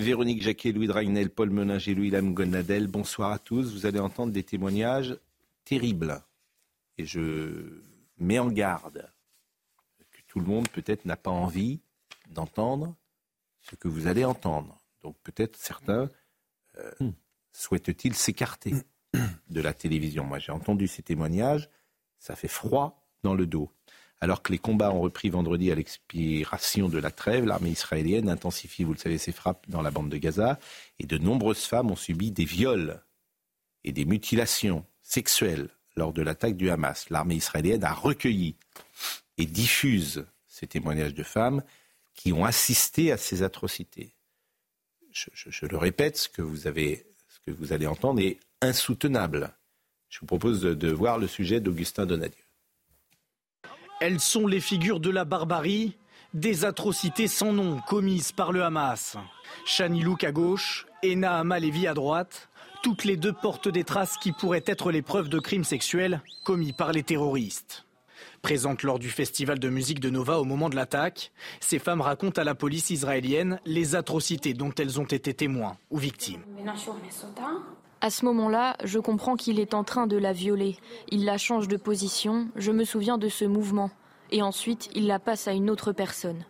Véronique Jacquet, Louis Dragnel, Paul Meninger et Louis Lam Gonadel, bonsoir à tous. Vous allez entendre des témoignages terribles. Et je mets en garde que tout le monde peut-être n'a pas envie d'entendre ce que vous allez entendre. Donc peut-être certains euh, hmm. souhaitent-ils s'écarter de la télévision. Moi j'ai entendu ces témoignages, ça fait froid dans le dos. Alors que les combats ont repris vendredi à l'expiration de la trêve, l'armée israélienne intensifie, vous le savez, ses frappes dans la bande de Gaza et de nombreuses femmes ont subi des viols et des mutilations sexuelles lors de l'attaque du Hamas. L'armée israélienne a recueilli et diffuse ces témoignages de femmes qui ont assisté à ces atrocités. Je, le répète, ce que, vous avez, ce que vous allez entendre est insoutenable. Je vous propose de voir le sujet d'Augustin Donadieu. Elles sont les figures de la barbarie, des atrocités sans nom commises par le Hamas. Shani Louk à gauche et Nahama à droite, toutes les deux portent des traces qui pourraient être les preuves de crimes sexuels commis par les terroristes. Présentes lors du festival de musique de Nova au moment de l'attaque, ces femmes racontent à la police israélienne les atrocités dont elles ont été témoins ou victimes. À ce moment-là, je comprends qu'il est en train de la violer. Il la change de position, je me souviens de ce mouvement. Et ensuite, il la passe à une autre personne.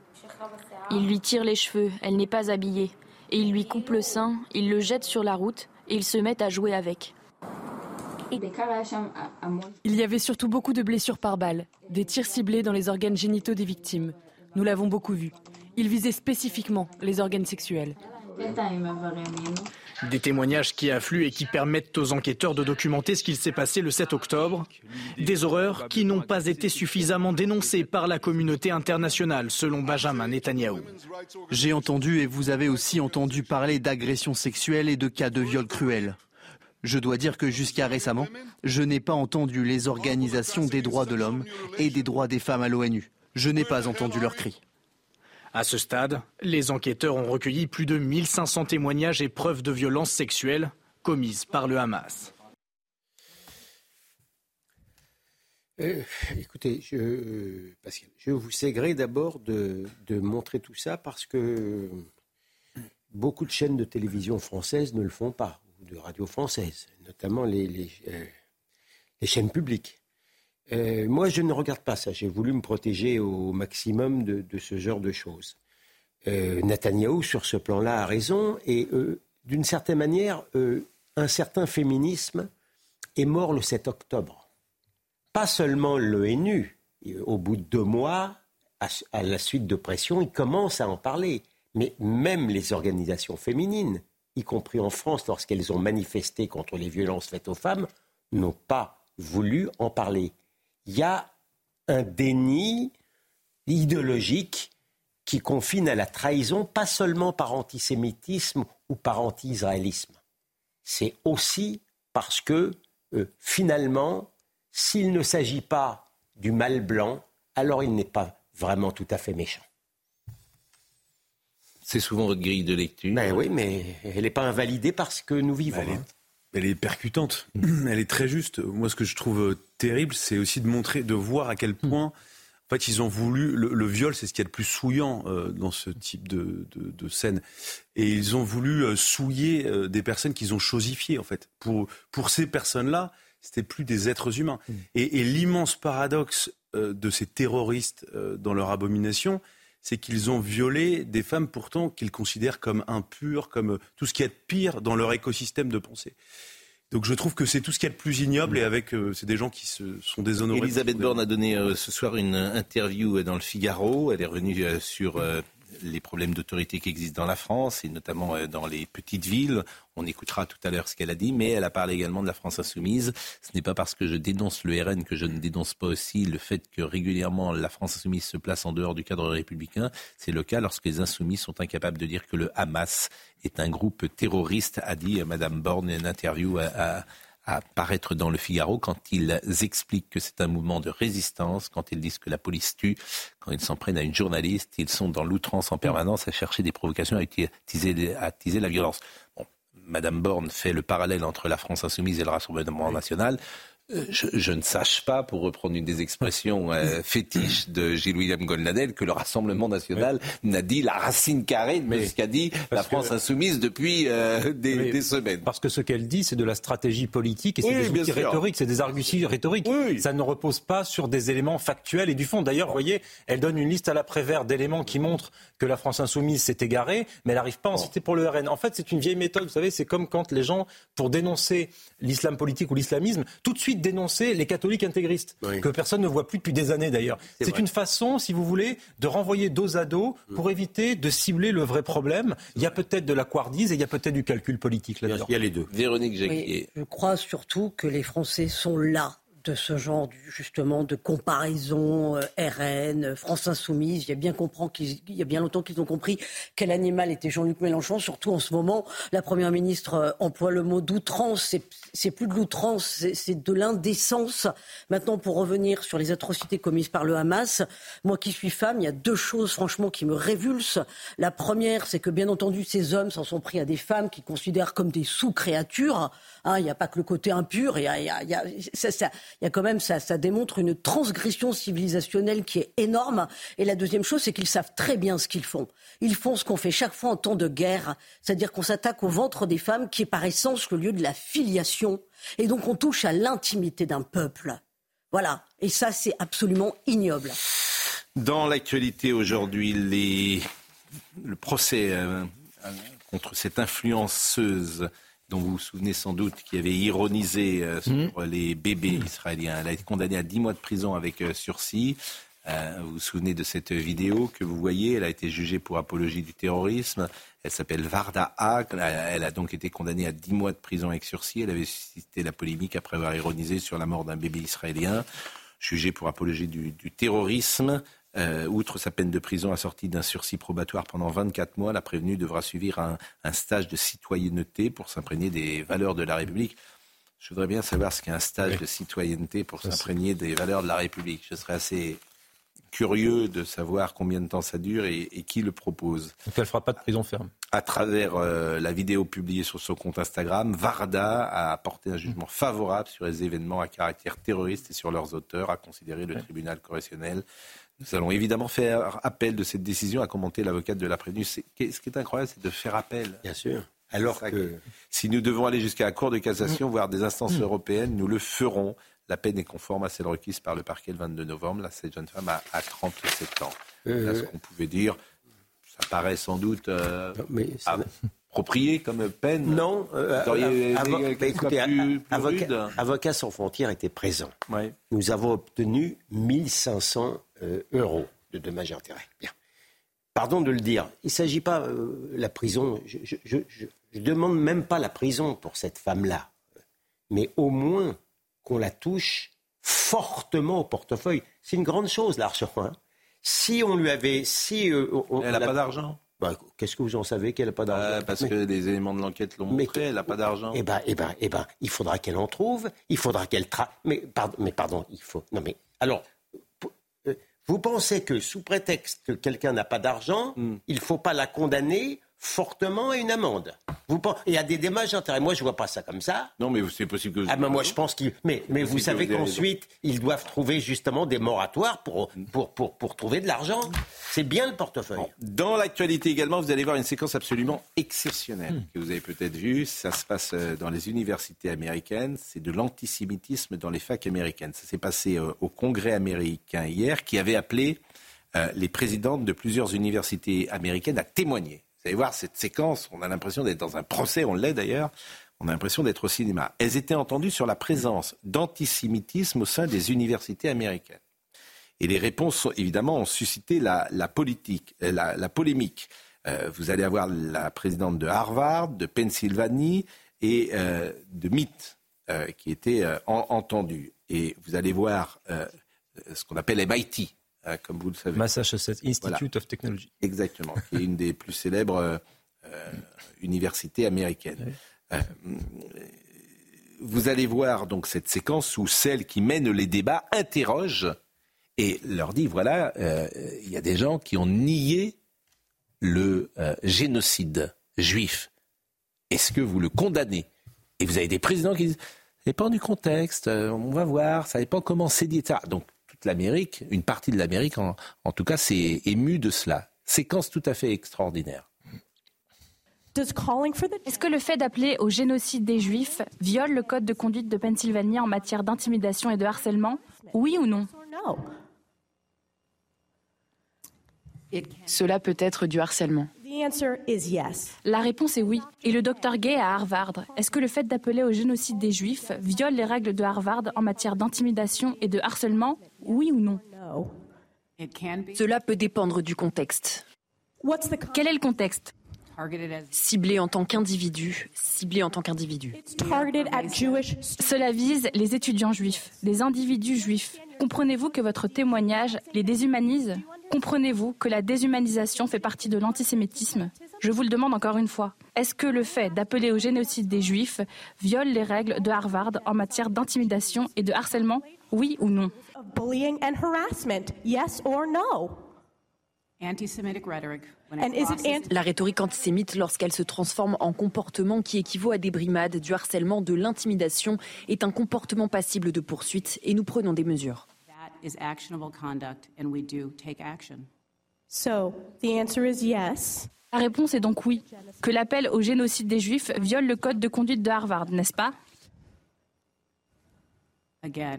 Il lui tire les cheveux, elle n'est pas habillée. Et il lui coupe le sein, il le jette sur la route et ils se mettent à jouer avec. Il y avait surtout beaucoup de blessures par balle, des tirs ciblés dans les organes génitaux des victimes. Nous l'avons beaucoup vu. Il visait spécifiquement les organes sexuels. Des témoignages qui affluent et qui permettent aux enquêteurs de documenter ce qu'il s'est passé le 7 octobre. Des horreurs qui n'ont pas été suffisamment dénoncées par la communauté internationale, selon Benjamin Netanyahou. J'ai entendu et vous avez aussi entendu parler d'agressions sexuelles et de cas de viols cruels. Je dois dire que jusqu'à récemment, je n'ai pas entendu les organisations des droits de l'homme et des droits des femmes à l'ONU. Je n'ai pas entendu leurs cris. À ce stade, les enquêteurs ont recueilli plus de 1500 témoignages et preuves de violences sexuelles commises par le Hamas. Euh, écoutez, je, je vous sais d'abord de, montrer tout ça parce que beaucoup de chaînes de télévision françaises ne le font pas, ou de radio françaises, notamment les euh, chaînes publiques. Euh, moi, je ne regarde pas ça. J'ai voulu me protéger au maximum de, ce genre de choses. Euh, sur ce plan-là, a raison. Et euh, d'une certaine manière, euh, un certain féminisme est mort le 7 octobre. Pas seulement l'ONU. Au bout de deux mois, à, à la suite de pression, il commence à en parler. Mais même les organisations féminines, y compris en France, lorsqu'elles ont manifesté contre les violences faites aux femmes, n'ont pas voulu en parler il y a un déni idéologique qui confine à la trahison, pas seulement par antisémitisme ou par anti-israélisme. C'est aussi parce que, euh, finalement, s'il ne s'agit pas du mal blanc, alors il n'est pas vraiment tout à fait méchant. C'est souvent votre grille de lecture. Ben oui, mais elle n'est pas invalidée parce que nous vivons. Hein elle est percutante, mm. elle est très juste. Moi, ce que je trouve euh, terrible, c'est aussi de montrer, de voir à quel point, en fait, ils ont voulu. Le, viol, c'est ce qui est le plus souillant euh, dans ce type de, de, scène. Et ils ont voulu euh, souiller des personnes qu'ils ont chosifiées, en fait. Pour, pour ces personnes-là, c'était plus des êtres humains. Mm. Et, et l'immense paradoxe de ces terroristes dans leur abomination, c'est qu'ils ont violé des femmes pourtant qu'ils considèrent comme impures, comme tout ce qui est pire dans leur écosystème de pensée. Donc je trouve que c'est tout ce qui est le plus ignoble et avec euh, c'est des gens qui se sont déshonorés. Elisabeth Borne a donné euh, ce soir une interview dans le Figaro. Elle est revenue euh, sur les problèmes d'autorité qui existent dans la France, et notamment euh, dans les petites villes. On écoutera tout à l'heure ce qu'elle a dit, mais elle a parlé également de la France insoumise. Ce n'est pas parce que je dénonce le RN que je ne dénonce pas aussi le fait que régulièrement la France insoumise se place en dehors du cadre républicain. C'est le cas lorsque les insoumis sont incapables de dire que le Hamas est un groupe terroriste, a dit Madame Borne en interview à à paraître dans le Figaro quand ils expliquent que c'est un mouvement de résistance, quand ils disent que la police tue, quand ils s'en prennent à une journaliste, ils sont dans l'outrance en permanence à chercher des provocations, à attiser, à attiser la violence. Bon, Madame Borne fait le parallèle entre la France insoumise et le Rassemblement national. Euh, je, ne sache pas, pour reprendre une des expressions euh, fétiches de Gilles-William Goldnadel, que le Rassemblement national n'a dit la racine carrée de ce qu'a dit la France insoumise depuis euh, des, semaines. Parce que ce qu'elle dit, c'est de la stratégie politique et c'est des outils rhétoriques, c'est des arguties rhétoriques. Ça ne repose pas sur des éléments factuels et du fond. D'ailleurs, vous voyez, elle donne une liste à la Prévert d'éléments qui montrent que la France insoumise s'est égarée, mais elle n'arrive pas à en citer pour le RN. En fait, c'est une vieille méthode. Vous savez, c'est comme quand les gens, pour dénoncer l'islam politique ou l'islamisme, tout de suite dénoncer les catholiques intégristes, que personne ne voit plus depuis des années d'ailleurs. C'est une façon, si vous voulez, de renvoyer dos à dos pour mm. éviter de cibler le vrai problème. Il y a peut-être de la couardise et il y a peut-être du calcul politique là-dedans. Il y a les deux. Véronique je crois surtout que les Français sont là de ce genre justement de comparaison euh, RN, France Insoumise. Il y a bien, qu'il y a bien longtemps qu'ils ont compris quel animal était Jean-Luc Mélenchon. Surtout en ce moment, la Première ministre euh, emploie le mot d'outrance. C'est plus de l'outrance, c'est de l'indécence. Maintenant, pour revenir sur les atrocités commises par le Hamas, moi qui suis femme, il y a deux choses franchement qui me révulsent. La première, c'est que bien entendu, ces hommes s'en sont pris à des femmes qu'ils considèrent comme des sous-créatures. Hein, il n'y a pas que le côté impur, il y a, ça, quand même ça, démontre une transgression civilisationnelle qui est énorme. Et la deuxième chose, c'est qu'ils savent très bien ce qu'ils font. Ils font ce qu'on fait chaque fois en temps de guerre, c'est-à-dire qu'on s'attaque au ventre des femmes, qui est par essence le lieu de la filiation, et donc on touche à l'intimité d'un peuple. Voilà. Et ça, c'est absolument ignoble. Dans l'actualité aujourd'hui, le procès euh, contre cette influenceuse dont vous vous souvenez sans doute, qui avait ironisé euh, sur mmh. les bébés israéliens. Elle a été condamnée à 10 mois de prison avec euh, sursis. Euh, vous vous souvenez de cette vidéo que vous voyez? Elle a été jugée pour apologie du terrorisme. Elle s'appelle Varda A. Elle a donc été condamnée à 10 mois de prison avec sursis. Elle avait suscité la polémique après avoir ironisé sur la mort d'un bébé israélien. Jugée pour apologie du terrorisme. Euh, outre sa peine de prison assortie d'un sursis probatoire pendant 24 mois, la prévenue devra suivre un, stage de citoyenneté pour s'imprégner des valeurs de la République. Je voudrais bien savoir ce qu'est un stage de citoyenneté pour s'imprégner des valeurs de la République. Je serais assez curieux de savoir combien de temps ça dure et, qui le propose. Donc elle ne fera pas de prison ferme. À travers euh, la vidéo publiée sur son compte Instagram, Varda a apporté un jugement favorable sur les événements à caractère terroriste et sur leurs auteurs, a considéré le tribunal correctionnel nous allons évidemment faire appel de cette décision, à commenter l'avocate de la prévenue. Ce qui est incroyable, c'est de faire appel. Bien sûr. Alors que... Si nous devons aller jusqu'à la Cour de cassation, mm. voire des instances mm. européennes, nous le ferons. La peine est conforme à celle requise par le parquet le 22 novembre. Là, cette jeune femme a, 37 ans. Euh, ce qu'on pouvait dire, ça paraît sans doute euh, approprié comme peine. Non. Euh, avocat, sans frontières était présent. Nous avons obtenu 1500 euh, euros de dommages et intérêts. Bien. Pardon de le dire, il ne s'agit pas de euh, la prison. Je ne demande même pas la prison pour cette femme-là, mais au moins qu'on la touche fortement au portefeuille. C'est une grande chose l'argent. Hein. Si on lui avait, si euh, elle n'a pas d'argent. Bah, qu'est-ce que vous en savez qu'elle n'a pas d'argent? Parce que les éléments de l'enquête l'ont montré, elle n'a pas d'argent. Eh ben, eh ben, eh ben, il faudra qu'elle en trouve. Il faudra qu'elle tra... Mais pardon, mais pardon, il faut. Non mais alors, vous pensez que sous prétexte que quelqu'un n'a pas d'argent, hmm. il ne faut pas la condamner fortement à une amende. Vous il y a des dommages d'intérêt. Moi, je ne vois pas ça comme ça. Non, mais c'est possible que. Ah, mais moi, je pense qu'il. Mais, mais vous savez qu'ensuite, ils doivent trouver justement des moratoires pour, pour, pour, pour trouver de l'argent. C'est bien le portefeuille. Dans l'actualité également, vous allez voir une séquence absolument exceptionnelle que vous avez peut-être vue. Ça se passe euh, dans les universités américaines. C'est de l'antisémitisme dans les facs américaines. Ça s'est passé euh, au Congrès américain hier, qui avait appelé euh, les présidentes de plusieurs universités américaines à témoigner vous allez voir cette séquence, on a l'impression d'être dans un procès, on l'est d'ailleurs, on a l'impression d'être au cinéma. Elles étaient entendues sur la présence d'antisémitisme au sein des universités américaines. Et les réponses, évidemment, ont suscité la, politique, euh, la, polémique. Euh, vous allez avoir la présidente de Harvard, de Pennsylvanie et euh, de MIT qui étaient entendus. Et vous allez voir ce qu'on appelle MIT, comme vous le savez. Massachusetts Institute of Technology. Exactement, qui est une des plus célèbres universités américaines. vous allez voir donc cette séquence où celle qui mène les débats interroge et leur dit voilà, euh, il y a des gens qui ont nié le euh, génocide juif. Est-ce que vous le condamnez? Et vous avez des présidents qui disent ça dépend du contexte, euh, on va voir, ça dépend comment c'est dit, etc. Donc l'Amérique, une partie de l'Amérique en, tout cas, s'est émue de cela. Séquence tout à fait extraordinaire. Est-ce que le fait d'appeler au génocide des Juifs viole le code de conduite de Pennsylvanie en matière d'intimidation et de harcèlement? Oui ou non? Cela peut être du harcèlement. La réponse est oui. Et le docteur Gay à Harvard, est-ce que le fait d'appeler au génocide des Juifs viole les règles de Harvard en matière d'intimidation et de harcèlement? Oui ou non? Cela peut dépendre du contexte. Quel est le contexte? Ciblé en tant qu'individu, ciblé en tant qu'individu. Cela vise les étudiants juifs, les individus juifs. Comprenez-vous que votre témoignage les déshumanise? Comprenez-vous que la déshumanisation fait partie de l'antisémitisme? Je vous le demande encore une fois. Est-ce que le fait d'appeler au génocide des Juifs viole les règles de Harvard en matière d'intimidation et de harcèlement? Oui ou non? La rhétorique antisémite, lorsqu'elle se transforme en comportement qui équivaut à des brimades, du harcèlement, de l'intimidation, est un comportement passible de poursuite et nous prenons des mesures. is actionable conduct and we do take action. So, the answer is yes. La réponse est donc oui, que l'appel au génocide des Juifs viole le code de conduite de Harvard, n'est-ce pas?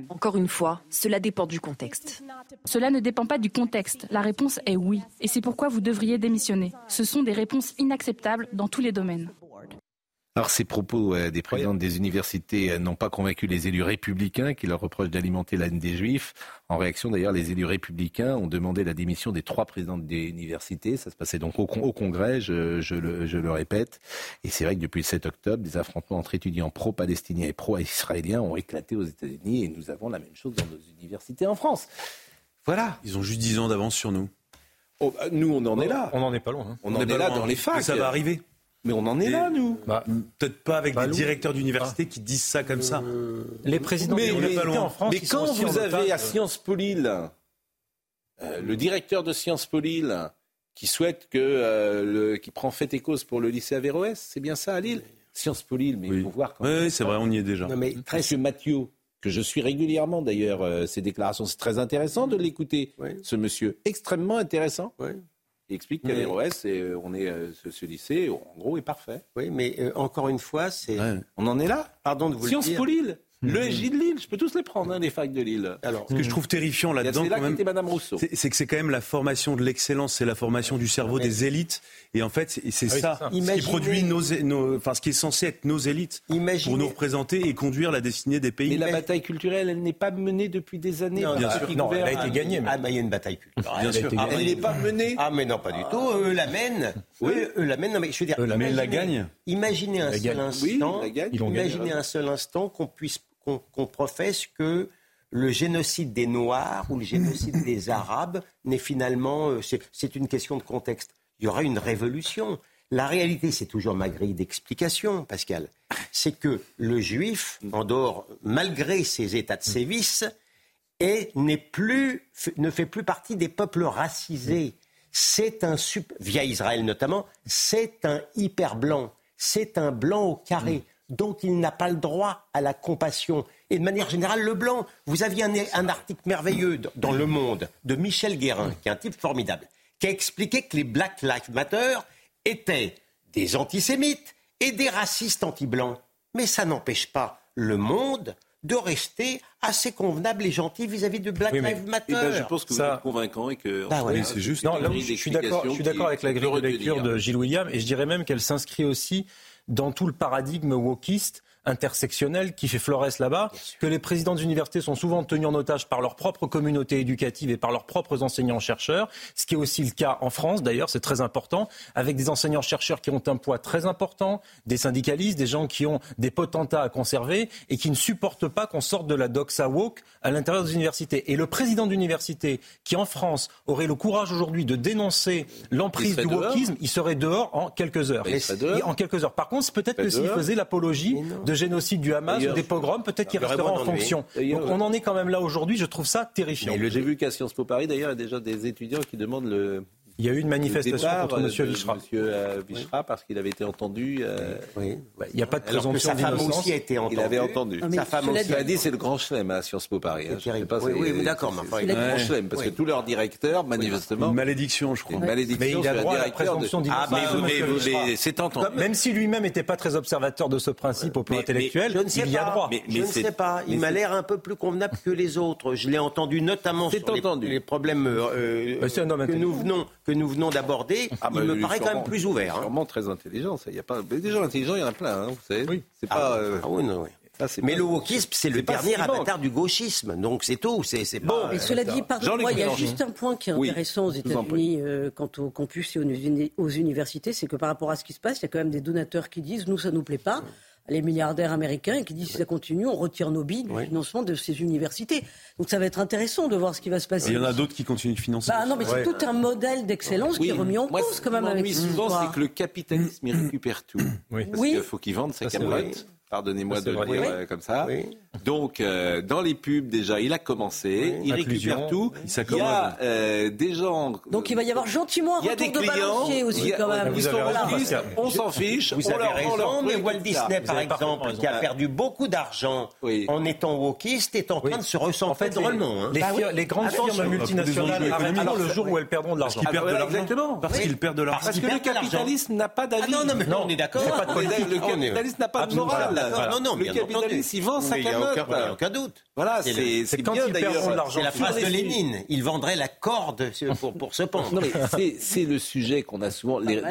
Encore une fois, cela dépend du contexte. Cela ne dépend pas du contexte. La réponse est oui. Et c'est pourquoi vous devriez démissionner. Ce sont des réponses inacceptables dans tous les domaines. Alors ces propos euh, des présidents des universités euh, n'ont pas convaincu les élus républicains qui leur reprochent d'alimenter la haine des juifs. En réaction d'ailleurs, les élus républicains ont demandé la démission des trois présidents des universités. Ça se passait donc au, Congrès, je, le, répète. Et c'est vrai que depuis le 7 octobre, des affrontements entre étudiants pro-palestiniens et pro-israéliens ont éclaté aux États-Unis et nous avons la même chose dans nos universités en France. Voilà. Ils ont juste 10 ans d'avance sur nous. Oh, bah, nous, on en est là. On n'en est pas loin. Hein. On, en est, là dans les facs. ça va arriver. Mais on en est là, nous. Bah, Peut-être pas avec des directeurs d'université qui disent ça comme ça. Euh, les présidents mais, en France. Mais quand vous avez à Sciences Po Lille, euh, le directeur de Sciences Po Lille, qui souhaite que, euh, qui prend fait et cause pour le lycée Averroès, c'est bien ça à Lille? Sciences Po Lille, mais il faut voir quand Oui, c'est vrai, on y est déjà. Non, mais Monsieur Mathieu, que je suis régulièrement d'ailleurs, ses déclarations, c'est très intéressant de l'écouter, ce monsieur, extrêmement intéressant. Oui. Il explique qu'à l'EROS, euh, on est, euh, ce, lycée, en gros, est parfait. Oui, mais euh, encore une fois, c'est. On en est là Pardon de vous Sciences le dire. Lille le mhm. SJ de Lille, je peux tous les prendre, hein, les facs de Lille. Alors, ce que je trouve terrifiant là-dedans, c'est Madame Rousseau. C'est que c'est quand même la formation de l'excellence, c'est la formation du cerveau des élites. Et en fait, c'est ah ça, ce qui produit nos, enfin, ce qui est censé être nos élites pour nous représenter et conduire la destinée des pays. Mais la bataille culturelle, elle n'est pas menée depuis des années. Non, bien sûr. non elle a été gagnée. Ah, bah, il y a une bataille culturelle. Bien sûr. elle n'est pas menée. Ah, mais non, pas du tout. Eux la mènent. Oui, eux la mènent. Non, mais je veux dire. Mais la gagne. Imaginez un seul instant. Imaginez un seul instant qu'on puisse qu'on professe que le génocide des Noirs ou le génocide des Arabes n'est finalement, euh, c'est une question de contexte. Il y aura une révolution. La réalité, c'est toujours ma grille d'explication, Pascal. C'est que le juif, en dehors, malgré ses états de sévice, plus, ne fait plus partie des peuples racisés. C'est un, via Israël notamment, c'est un hyper blanc. C'est un blanc au carré donc il n'a pas le droit à la compassion. Et de manière générale, le blanc, vous aviez un, article merveilleux dans Le Monde de Michel Guérin, qui est un type formidable, qui a expliqué que les Black Lives Matter étaient des antisémites et des racistes anti-blancs. Mais ça n'empêche pas le monde de rester assez convenable et gentil vis-à-vis de Black Lives Matter. Eh ben, je pense que vous êtes convaincant et que bah, c'est juste. Non, je suis d'accord. Je suis d'accord avec la grille de lecture de Gilles William et je dirais même qu'elle s'inscrit aussi dans tout le paradigme wokiste intersectionnelle qui fait florès là-bas, que les présidents d'université sont souvent tenus en otage par leur propre communauté éducative et par leurs propres enseignants-chercheurs, ce qui est aussi le cas en France d'ailleurs, c'est très important, avec des enseignants-chercheurs qui ont un poids très important, des syndicalistes, des gens qui ont des potentats à conserver et qui ne supportent pas qu'on sorte de la doxa woke à l'intérieur des universités. Et le président d'université qui en France aurait le courage aujourd'hui de dénoncer l'emprise du wokisme, il serait dehors en quelques heures. En quelques heures. Par contre, peut-être que s'il faisait l'apologie de génocide du Hamas ou des pogroms, peut-être qu'il resterait en fonction. Donc on en est quand même là aujourd'hui, je trouve ça terrifiant. J'ai vu qu'à Sciences Po Paris, d'ailleurs, il y a déjà des étudiants qui demandent le, il y a eu une manifestation contre M. Vichra. Monsieur euh, Vichra, parce qu'il avait été entendu. Euh, oui. il n'y a pas de présomption d'innocence. aussi a été entendue. Il avait entendu. Non, sa femme aussi a dit c'est le grand chelem à Sciences Po Paris. Hein. Je sais pas, oui, oui, d'accord. C'est le grand chelem, parce que tous leurs directeurs, manifestement. Une malédiction, je crois. Une malédiction. Mais il a droit à la présomption d'innocence. Ah, mais c'est entendu. Même si lui-même n'était pas très observateur de ce principe au plan intellectuel, il y a droit. Je ne sais pas. Il m'a l'air un peu plus convenable que les autres. Je l'ai entendu notamment sur les problèmes que nous venons d'aborder ah, il me paraît quand même plus ouvert. Hein. Sûrement très intelligent. Ça. Il y a pas... Des gens intelligents, il y en a plein. Hein, vous savez. Oui. C'est ah, pas. Euh... Ah, oui, non, oui. mais le wokisme, c'est le dernier avatar du gauchisme, donc c'est tout. C'est bon. Mais cela dit, pardon-moi, il y a juste un point qui est intéressant aux États-Unis euh, quant au campus et aux universités, c'est que par rapport à ce qui se passe, il y a quand même des donateurs qui disent nous, ça nous plaît pas les milliardaires américains qui disent si ça continue, on retire nos billes du financement de ces universités. Donc ça va être intéressant de voir ce qui va se passer. il y en a d'autres qui continuent de financer. Bah, non, mais c'est tout un modèle d'excellence qui est remis en cause quand même. avec souvent, c'est que le capitalisme il récupère tout. Oui. Parce qu'il faut qu'il vende sa camelote. Pardonnez-moi de le dire euh, comme ça. Donc, euh, dans les pubs, déjà, il a commencé. il récupère tout. Il, y a euh, des gens. Donc, il va y avoir gentiment un retour de balancier aussi, quand même. on s'en fiche. Vous avez raison, mais Walt Disney, par exemple, qui a perdu beaucoup d'argent en étant wokiste, est en train de se ressentir drôlement. Hein. Les grandes firmes multinationales arrêteront le jour où elles perdront de l'argent. Exactement. Parce qu'ils perdent de l'argent. Parce que le capitalisme n'a pas d'avis. Non, non, mais on est d'accord. Le capitalisme n'a pas de morale. Non, non, le capitalisme, il vend sa. Il n'y a aucun doute. Voilà, c'est quand ils perdront de l'argent. C'est la phrase de Lénine. Il vendrait la corde pour, pour se pendre. C'est le sujet qu'on a souvent. Les,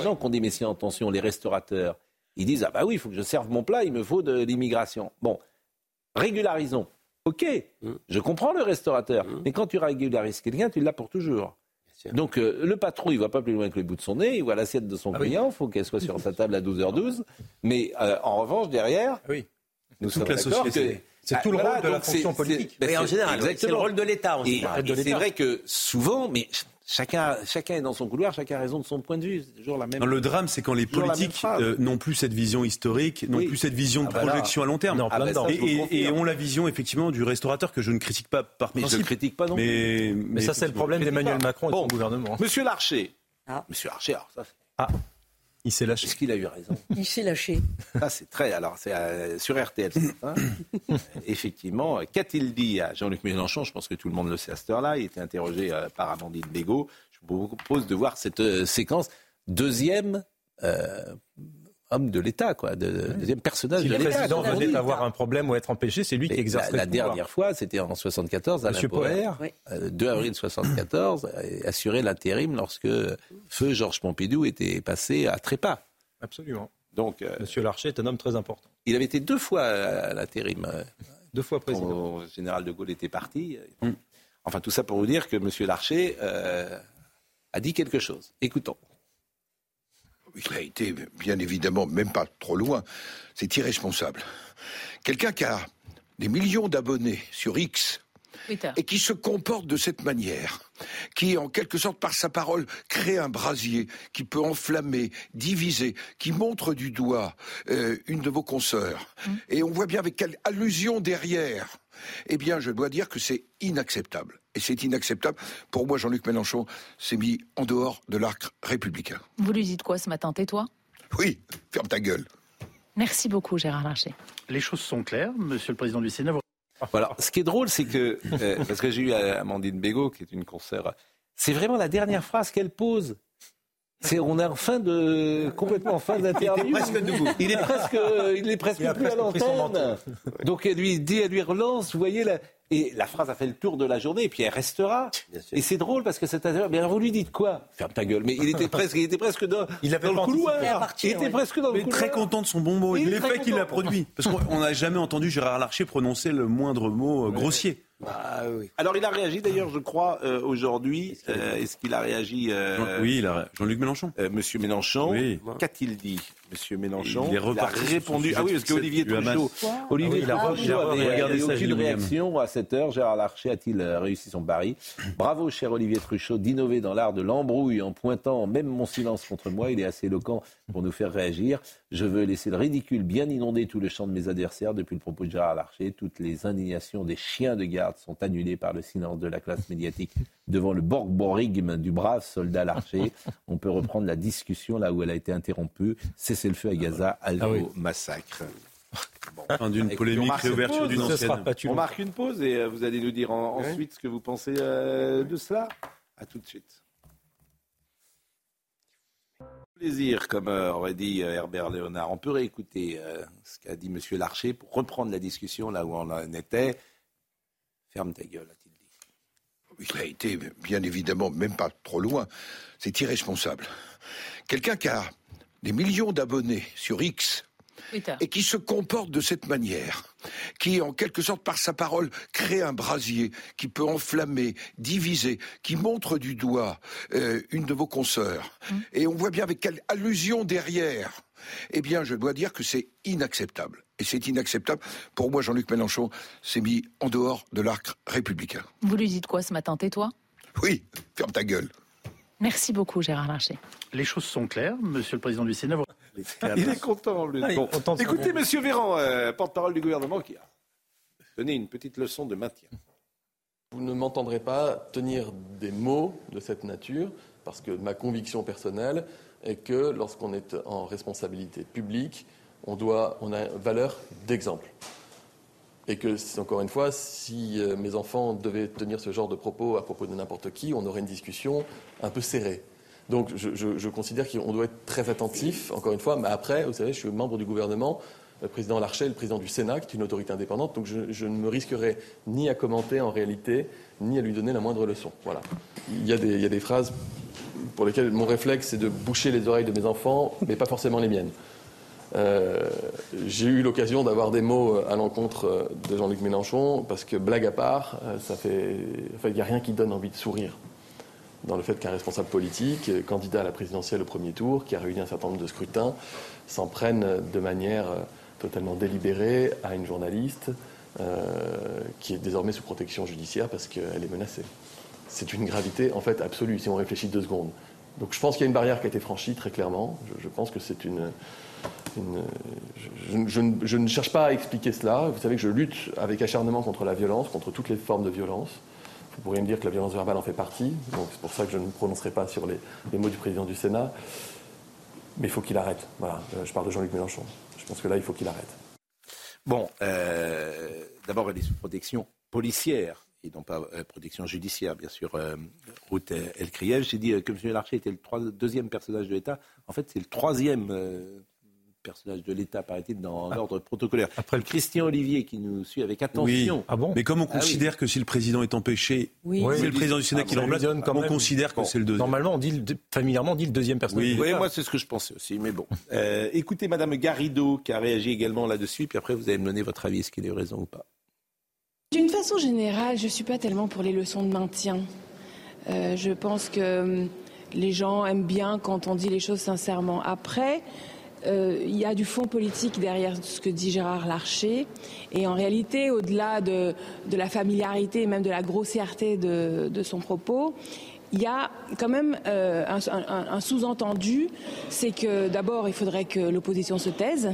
gens qui ont des messieurs en tension, les restaurateurs, ils disent Ah bah oui, il faut que je serve mon plat, il me faut de l'immigration. Bon, régularisons. Ok, mm. je comprends le restaurateur, mm. mais quand tu régularises quelqu'un, tu l'as pour toujours. Donc euh, le patron, il ne va pas plus loin que le bout de son nez, il voit l'assiette de son ah client, il faut qu'elle soit sur sa table à 12h12. Mais euh, en revanche, derrière, oui. nous sommes d'accord que... C'est tout le rôle de la fonction politique. Mais en général, c'est le rôle de l'État. Et, et c'est vrai que souvent, mais Chacun, chacun est dans son couloir, chacun a raison de son point de vue. C'est toujours la même. le drame, c'est quand les politiques euh, n'ont plus cette vision historique, n'ont plus cette vision de ah bah projection à long terme. Ah bah et, ont la vision effectivement du restaurateur que je ne critique pas par principe. Mais je ne critique pas non plus. Mais, mais ça, c'est le problème d'Emmanuel Macron et de son gouvernement. Monsieur Larcher. Ah. Monsieur Larcher, alors ça. Ah. Il s'est lâché. Est-ce qu'il a eu raison? Il s'est lâché. Ça, c'est très. Alors, c'est euh, sur RTL Effectivement, qu'a-t-il dit à Jean-Luc Mélenchon? Je pense que tout le monde le sait à cette heure-là. Il était interrogé euh, par Amandine Bégaud. Je vous propose de voir cette euh, séquence. Deuxième homme de l'État, quoi, de, deuxième personnage si de l'État. le président venait d'avoir un problème ou être empêché, c'est lui qui exerce la, la dernière fois, c'était en 74, à Poher, 2 avril 74, assuré l'intérim lorsque feu Georges Pompidou était passé à Trépas. Absolument. Donc, euh, Monsieur Larcher est un homme très important. Il avait été deux fois à l'intérim. Euh, deux fois président. Le général de Gaulle était parti. Mm. Enfin, tout ça pour vous dire que Monsieur Larcher euh, a dit quelque chose. Écoutons. Il a été, bien évidemment, même pas trop loin. C'est irresponsable. Quelqu'un qui a des millions d'abonnés sur X et qui se comporte de cette manière, qui, en quelque sorte, par sa parole, crée un brasier qui peut enflammer, diviser, qui montre du doigt euh, une de vos consoeurs. Mmh. Et on voit bien avec quelle allusion derrière. Eh bien, je dois dire que c'est inacceptable. Et c'est inacceptable. Pour moi, Jean-Luc Mélenchon s'est mis en dehors de l'arc républicain. Vous lui dites quoi ce matin? Tais-toi Oui, ferme ta gueule. Merci beaucoup, Gérard Larcher. Les choses sont claires, monsieur le président du Sénat. Voilà. Ce qui est drôle, c'est que, euh, parce que j'ai eu Amandine Bégaud, qui est une consoeur, c'est vraiment la dernière phrase qu'elle pose. C'est, on est en fin de, complètement en fin d'interview. Il est presque debout. Il est presque, il est presque plus à l'antenne. Donc elle lui dit, elle lui relance, vous voyez là. Et la phrase a fait le tour de la journée, et puis elle restera. Et c'est drôle parce que cet interview, mais vous lui dites quoi? Ferme ta gueule. Mais il était presque, il était presque dans, il dans le couloir. il était presque dans le couloir. Très content de son bon mot. L'effet qu'il a produit. Parce qu'on n'a jamais entendu Gérard Larcher prononcer le moindre mot euh, grossier. Bah, oui. Alors il a réagi d'ailleurs, je crois, euh, aujourd'hui. Euh, est-ce qu'il a réagi euh, Oui, Jean-Luc Mélenchon. Monsieur Mélenchon, qu'a-t-il dit? Monsieur Mélenchon il, a répondu. Ah oui, parce qu'Olivier Truchot, Olivier oui, Truchot avait aucune réaction à cette heure. Gérard Larcher a-t-il réussi son pari Bravo, cher Olivier Truchot, d'innover dans l'art de l'embrouille en pointant même mon silence contre moi. Il est assez éloquent pour nous faire réagir. Je veux laisser le ridicule bien inonder tout le champ de mes adversaires depuis le propos de Gérard Larcher. Toutes les indignations des chiens de garde sont annulées par le silence de la classe médiatique devant le borborigme du brave soldat Larcher. On peut reprendre la discussion là où elle a été interrompue. Cessez le feu à Gaza, Aldo ah massacre. Bon. d'une polémique, réouverture d'une ancienne. On marque une pause et euh, vous allez nous dire ensuite ce que vous pensez euh, de cela. À tout de suite plaisir, comme euh, aurait dit euh, Herbert Léonard. On peut réécouter euh, ce qu'a dit M. Larcher pour reprendre la discussion là où on en était. Ferme ta gueule, a-t-il dit. Il a été, bien évidemment, même pas trop loin. C'est irresponsable. Quelqu'un qui a des millions d'abonnés sur X, et qui se comporte de cette manière, qui en quelque sorte par sa parole crée un brasier qui peut enflammer, diviser, qui montre du doigt euh, une de vos consoeurs, mmh. et on voit bien avec quelle allusion derrière. Eh bien, je dois dire que c'est inacceptable. Et c'est inacceptable. Pour moi, Jean-Luc Mélenchon s'est mis en dehors de l'arc républicain. Vous lui dites quoi ce matin, tais-toi? Oui, ferme ta gueule. Merci beaucoup, Gérard Larcher. Les choses sont claires, Monsieur le Président du Sénat. Il est content, lui. Ah, écoutez, Monsieur Véran, euh, porte-parole du gouvernement, qui a donné une petite leçon de maintien. Vous ne m'entendrez pas tenir des mots de cette nature, parce que ma conviction personnelle est que lorsqu'on est en responsabilité publique, on, doit, on a valeur d'exemple. Et que, encore une fois, si euh, mes enfants devaient tenir ce genre de propos à propos de n'importe qui, on aurait une discussion un peu serrée. Donc je, considère qu'on doit être très attentif, encore une fois, mais après, vous savez, je suis membre du gouvernement, le président Larcher, le président du Sénat, qui est une autorité indépendante, donc je, ne me risquerai ni à commenter en réalité, ni à lui donner la moindre leçon. Voilà. Il y a des, il y a des phrases pour lesquelles mon réflexe, c'est de boucher les oreilles de mes enfants, mais pas forcément les miennes. Euh, j'ai eu l'occasion d'avoir des mots à l'encontre de Jean-Luc Mélenchon, parce que blague à part, euh, ça fait, il n'y a rien qui donne envie de sourire dans le fait qu'un responsable politique, candidat à la présidentielle au premier tour, qui a réuni un certain nombre de scrutins, s'en prenne de manière euh, totalement délibérée à une journaliste euh, qui est désormais sous protection judiciaire parce qu'elle est menacée. C'est une gravité en fait absolue si on réfléchit deux secondes. Donc je pense qu'il y a une barrière qui a été franchie très clairement. Je, pense que c'est une, je, ne cherche pas à expliquer cela. Vous savez que je lutte avec acharnement contre la violence, contre toutes les formes de violence. Vous pourriez me dire que la violence verbale en fait partie, donc c'est pour ça que je ne me prononcerai pas sur les, mots du président du Sénat. Mais il faut qu'il arrête. Voilà, euh, je parle de Jean-Luc Mélenchon. Je pense que là, il faut qu'il arrête. Bon, euh, d'abord, elle est sous protection policière et non pas euh, protection judiciaire, bien sûr. Ruth El J'ai dit que M. Larcher était le deuxième personnage de l'État. En fait, c'est le troisième personnage de l'État, paraît-il, dans ah. l'ordre protocolaire. Après le Christian Olivier qui nous suit avec attention. Oui. Ah bon? Mais comme on ah considère que si le président est empêché, oui. c'est le président du Sénat ah qui l'embrasse, on considère que c'est le deuxième. Normalement, on dit familièrement, on dit le deuxième personnage. Oui, moi c'est ce que je pensais aussi, mais bon. Euh, écoutez Madame Garrido qui a réagi également là-dessus, puis après vous allez me donner votre avis, est-ce qu'il a eu raison ou pas? D'une façon générale, je ne suis pas tellement pour les leçons de maintien. Euh, je pense que hum, les gens aiment bien quand on dit les choses sincèrement. Après, euh, il y a du fond politique derrière ce que dit Gérard Larcher. Et en réalité, au-delà de, la familiarité et même de la grossièreté de, son propos, il y a quand même euh, un, sous-entendu, c'est que d'abord, il faudrait que l'opposition se taise.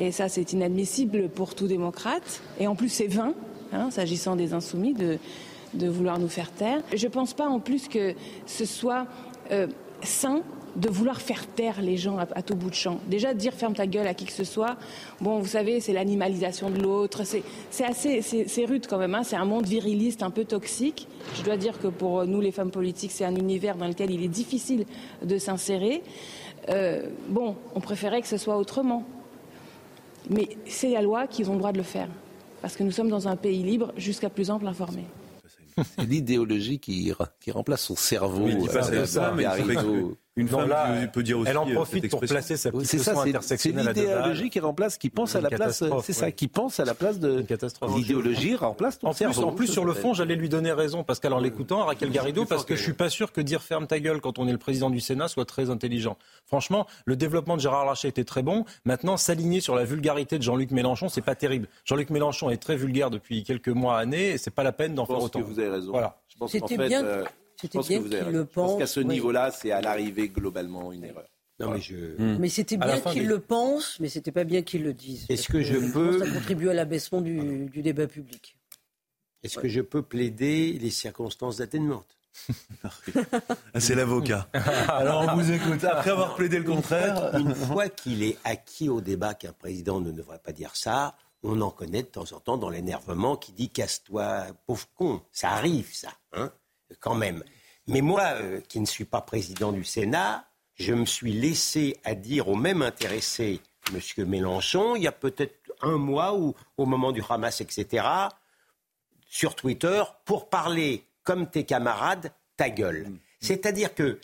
Et ça, c'est inadmissible pour tout démocrate. Et en plus, c'est vain, hein, s'agissant des insoumis, de, vouloir nous faire taire. Je ne pense pas en plus que ce soit euh, sain de vouloir faire taire les gens à, tout bout de champ. Déjà, dire ferme ta gueule à qui que ce soit, bon, vous savez, c'est l'animalisation de l'autre, c'est assez, rude quand même, hein. c'est un monde viriliste un peu toxique. Je dois dire que pour nous, les femmes politiques, c'est un univers dans lequel il est difficile de s'insérer. Euh, bon, on préférait que ce soit autrement. Mais c'est la loi qu'ils ont le droit de le faire. Parce que nous sommes dans un pays libre jusqu'à plus ample informé. C'est l'idéologie qui, qui remplace son cerveau. Oui, euh, ça, mais une femme là, peut dire aussi elle en euh, profite pour placer sa petite c'est ça, C'est l'idéologie qui remplace, qui pense à la place. C'est ça, qui pense à la place de l'idéologie remplace ton en cerveau. Plus, en plus, sur le fond, j'allais lui donner raison parce qu'alors l'écoutant, Raquel Garrido, parce que je suis pas sûr que dire ferme ta gueule quand on est le président du Sénat soit très intelligent. Franchement, le développement de Gérard Larcher était très bon. Maintenant, s'aligner sur la vulgarité de Jean-Luc Mélenchon, c'est pas terrible. Jean-Luc Mélenchon est très vulgaire depuis quelques mois, années, et c'est pas la peine d'en faire autant. vous avez raison. Voilà. Je pense qu'en fait, euh, c'était bien qu'il le pense. Je pense qu'à ce niveau-là, c'est à l'arrivée globalement une erreur. Non, mais, je... Hmm. mais c'était bien qu'il le pense, mais c'était pas bien qu'il le dise. Est-ce que, je peux Ça contribue à l'abaissement du, du, débat public. Est-ce que je peux plaider les circonstances d'atténuante ah, C'est l'avocat. Alors on vous écoute. Après avoir plaidé le contraire. Une fois qu'il est acquis au débat qu'un président ne devrait pas dire ça, on en connaît de temps en temps dans l'énervement qui dit casse-toi, pauvre con. Ça arrive, ça. Hein? Quand même. Mais moi, euh, qui ne suis pas président du Sénat, je me suis laissé à dire au même intéressé, M. Mélenchon, il y a peut-être un mois ou au moment du Hamas, etc., sur Twitter, pour parler comme tes camarades, ta gueule. Mm. C'est-à-dire que,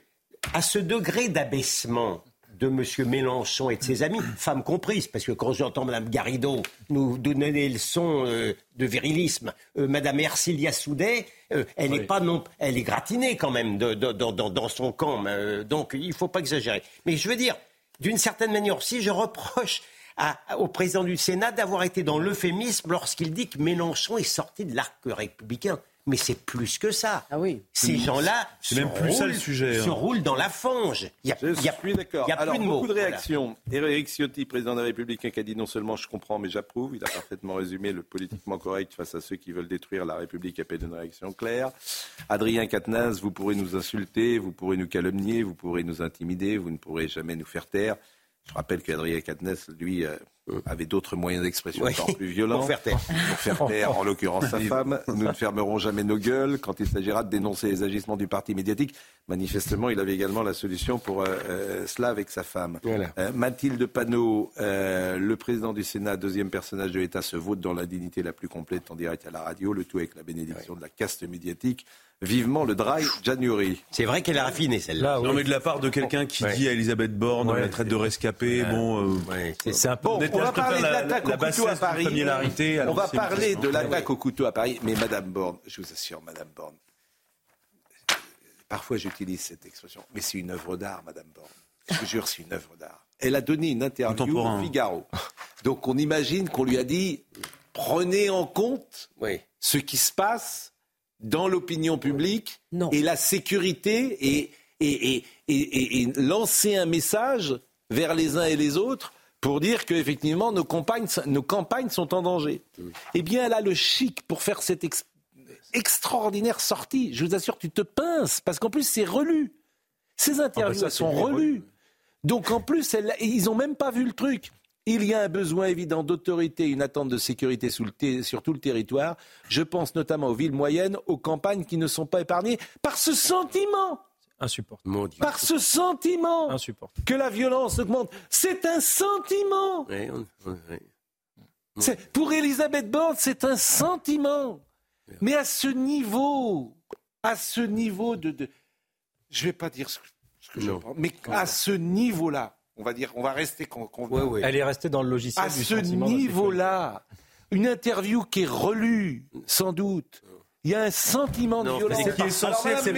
à ce degré d'abaissement de M. Mélenchon et de ses amis, femmes comprises, parce que quand j'entends Mme Garrido nous donner des leçons euh, de virilisme, euh, Mme Ercilia Soudet, euh, elle est pas non, elle est gratinée quand même dans son camp, donc il ne faut pas exagérer. Mais je veux dire, d'une certaine manière aussi, je reproche au président du Sénat d'avoir été dans l'euphémisme lorsqu'il dit que Mélenchon est sorti de l'arc républicain. Mais c'est plus que ça. Ah oui. Ces gens-là se, même plus ça, le sujet, hein. roulent dans la fange. Il y a, je y a, suis d'accord. Alors, plus de beaucoup de réactions. Éric Ciotti, président des Républicains, qui a dit non seulement je comprends, mais j'approuve. Il a parfaitement résumé le politiquement correct face à ceux qui veulent détruire la République, appelle une réaction claire. Adrien Quatennens, vous pourrez nous insulter, vous pourrez nous calomnier, vous pourrez nous intimider, vous ne pourrez jamais nous faire taire. Je rappelle qu'Adrien Quatennens, lui, euh, avait d'autres moyens d'expression encore plus violents. Pour faire taire. Pour faire taire, en l'occurrence sa femme. Nous ne fermerons jamais nos gueules quand il s'agira de dénoncer les agissements du parti médiatique. Manifestement, il avait également la solution pour euh, euh, cela avec sa femme. Mathilde Panot, le président du Sénat, deuxième personnage de l'État, se vote dans l'indignité la plus complète en direct à la radio, le tout avec la bénédiction de la caste médiatique vivement le dry January. C'est vrai qu'elle a raffiné celle-là. Non, mais de la part de quelqu'un qui dit à Elisabeth Borne, on la traite de rescapée, bon. Euh, c'est un peu. Bon, on va parler de l'attaque au couteau à Paris. On va parler de l'attaque au couteau à Paris. Mais Madame Borne, je vous assure, Madame Borne, parfois j'utilise cette expression, mais c'est une œuvre d'art, Madame Borne. Je vous jure, c'est une œuvre d'art. Elle a donné une interview au Figaro. Donc on imagine qu'on lui a dit prenez en compte ce qui se passe dans l'opinion publique et la sécurité et, et, et, lancer un message vers les uns et les autres pour dire qu'effectivement nos, nos campagnes sont en danger. Eh bien, elle a le chic pour faire cette extraordinaire sortie. Je vous assure, tu te pinces, parce qu'en plus, c'est relu. Ces interviews, ah bah sont relues. Donc en plus, ils n'ont même pas vu le truc. Il y a un besoin évident d'autorité, une attente de sécurité sur tout le territoire. Je pense notamment aux villes moyennes, aux campagnes qui ne sont pas épargnées par ce sentiment. Insupportable. Par ce sentiment que la violence augmente. C'est un sentiment. Pour Elisabeth Borne, c'est un sentiment. Mais à ce niveau, à ce niveau de... je ne vais pas dire ce que, je pense, mais à ce niveau-là, on va dire, on va rester Elle est restée dans le logiciel. À ce niveau-là, une interview qui est relue, sans doute. Il y a un sentiment de violence. qui est censé, c'est elle